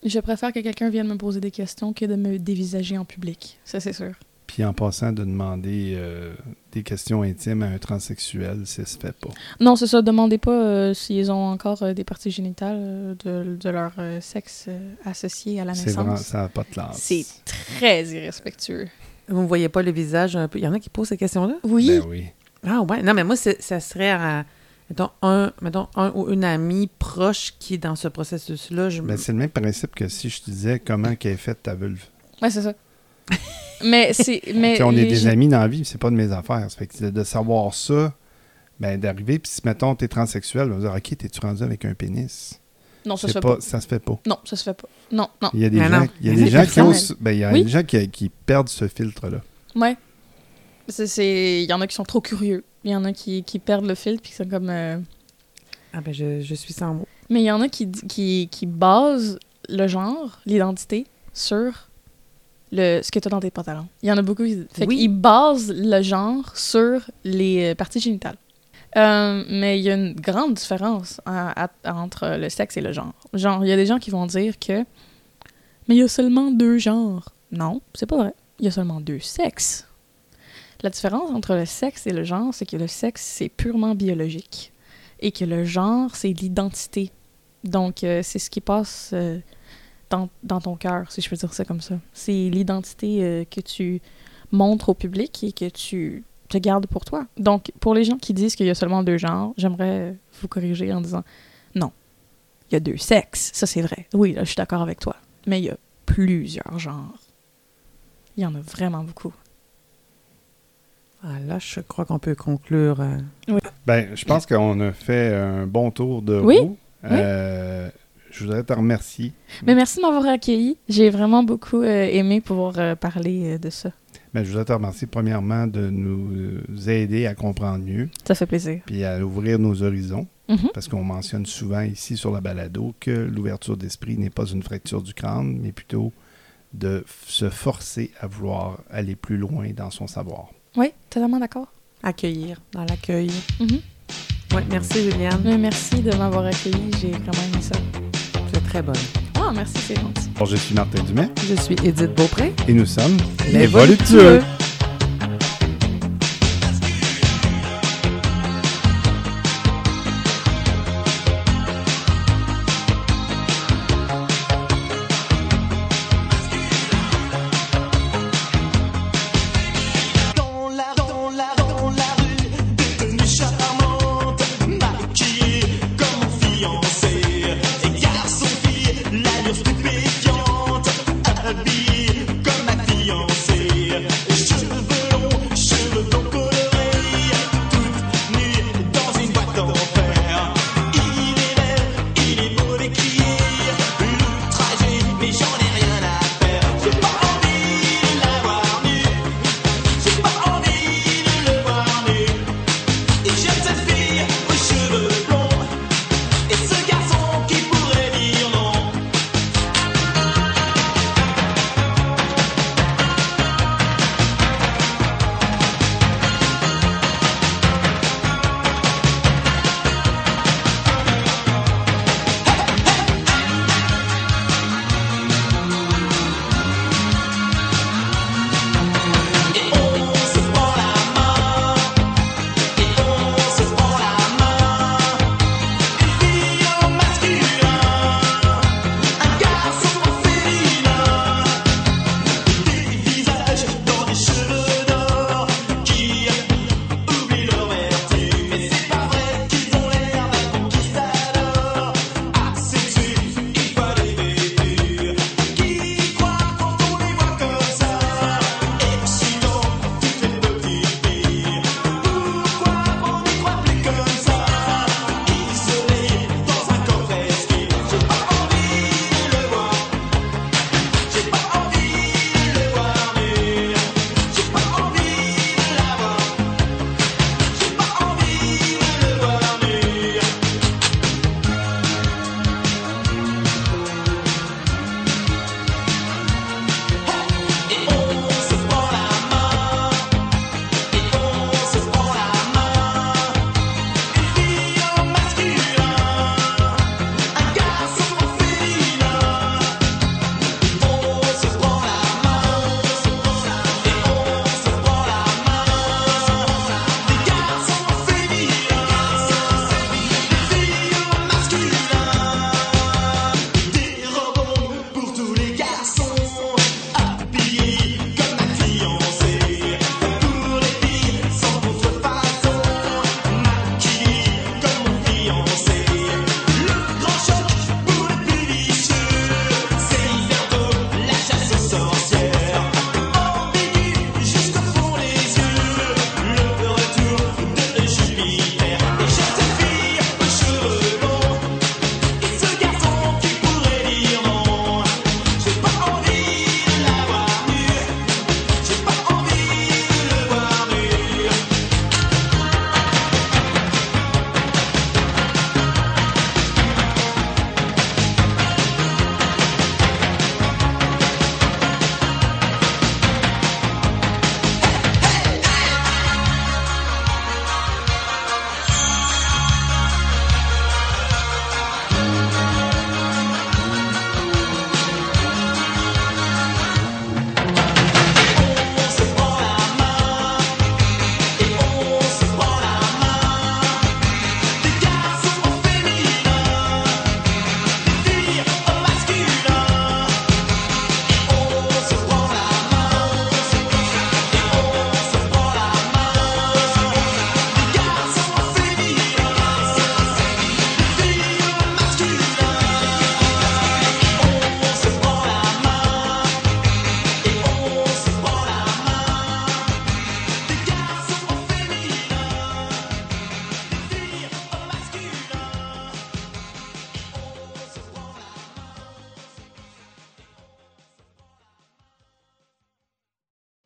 Je préfère que quelqu'un vienne me poser des questions que de me dévisager en public. Ça, c'est sûr. Puis en passant de demander euh, des questions intimes à un transsexuel, ça se fait pas. Non, c'est ça. Demandez pas euh, s'ils ont encore euh, des parties génitales de, de leur euh, sexe euh, associé à la C'est vraiment, naissance. ça n'a pas de classe. C'est très irrespectueux. Vous ne voyez pas le visage un peu? Il y en a qui posent ces questions-là? Oui. Ben oui. Ah ouais, non, mais moi, ça serait à, mettons, un, mettons, un ou une amie proche qui est dans ce processus-là. Je... Ben, c'est le même principe que si je te disais comment qu'elle est faite ta vulve. Ouais, c'est ça. Mais c'est. Mais on est des amis dans la vie, c'est pas de mes affaires. Ça fait que de savoir ça, ben d'arriver, puis si mettons t'es transsexuel, on va dire OK, t'es-tu rendu avec un pénis? Non, ça se fait pas. pas, ça se fait pas. Non, ça se fait pas. Non, non. Il y a des Mais gens, il y a des gens qui ben, il y a Oui. des gens qui, qui perdent ce filtre-là. Ouais. Il y en a qui sont trop curieux. Il y en a qui, qui perdent le fil puis qui sont comme. euh, Ah ben, je, je suis sans mots. Mais il y en a qui, qui, qui basent le genre, l'identité, sur le, ce que tu as dans tes pantalons. Il y en a beaucoup qui fait Oui. qu'ils basent le genre sur les euh, parties génitales. Euh, mais il y a une grande différence à- à- entre le sexe et le genre. Genre, il y a des gens qui vont dire que mais il y a seulement deux genres. Non, c'est pas vrai. Il y a seulement deux sexes. La différence entre le sexe et le genre, c'est que le sexe, c'est purement biologique. Et que le genre, c'est l'identité. Donc, euh, c'est ce qui passe euh, dans, dans ton cœur, si je peux dire ça comme ça. C'est l'identité euh, que tu montres au public et que tu te gardes pour toi. Donc, pour les gens qui disent qu'il y a seulement deux genres, j'aimerais vous corriger en disant non, il y a deux sexes. Ça, c'est vrai. Oui, là, je suis d'accord avec toi. Mais il y a plusieurs genres. Il y en a vraiment beaucoup. Ah, là, je crois qu'on peut conclure. euh, Ben, je pense qu'on a fait un bon tour de Oui. roue. Euh, Je voudrais te remercier. Mais merci de m'avoir accueilli. J'ai vraiment beaucoup euh, aimé pouvoir euh, parler euh, de ça. Ben, je voudrais te remercier premièrement de nous aider à comprendre mieux, Ça fait plaisir. puis à ouvrir nos horizons, Mhm. parce qu'on mentionne souvent ici sur la balado que l'ouverture d'esprit n'est pas une fracture du crâne, mais plutôt de se forcer à vouloir aller plus loin dans son savoir. Oui, totalement d'accord. accueillir, dans l'accueil. Mhm. Oui, merci Juliane. Mais merci de m'avoir accueilli. J'ai vraiment aimé ça. Très bonne. Ah, merci, c'est gentil. Bon, je suis Martin Dumais Je suis Edith Beaupré. et nous sommes Les voluptueux.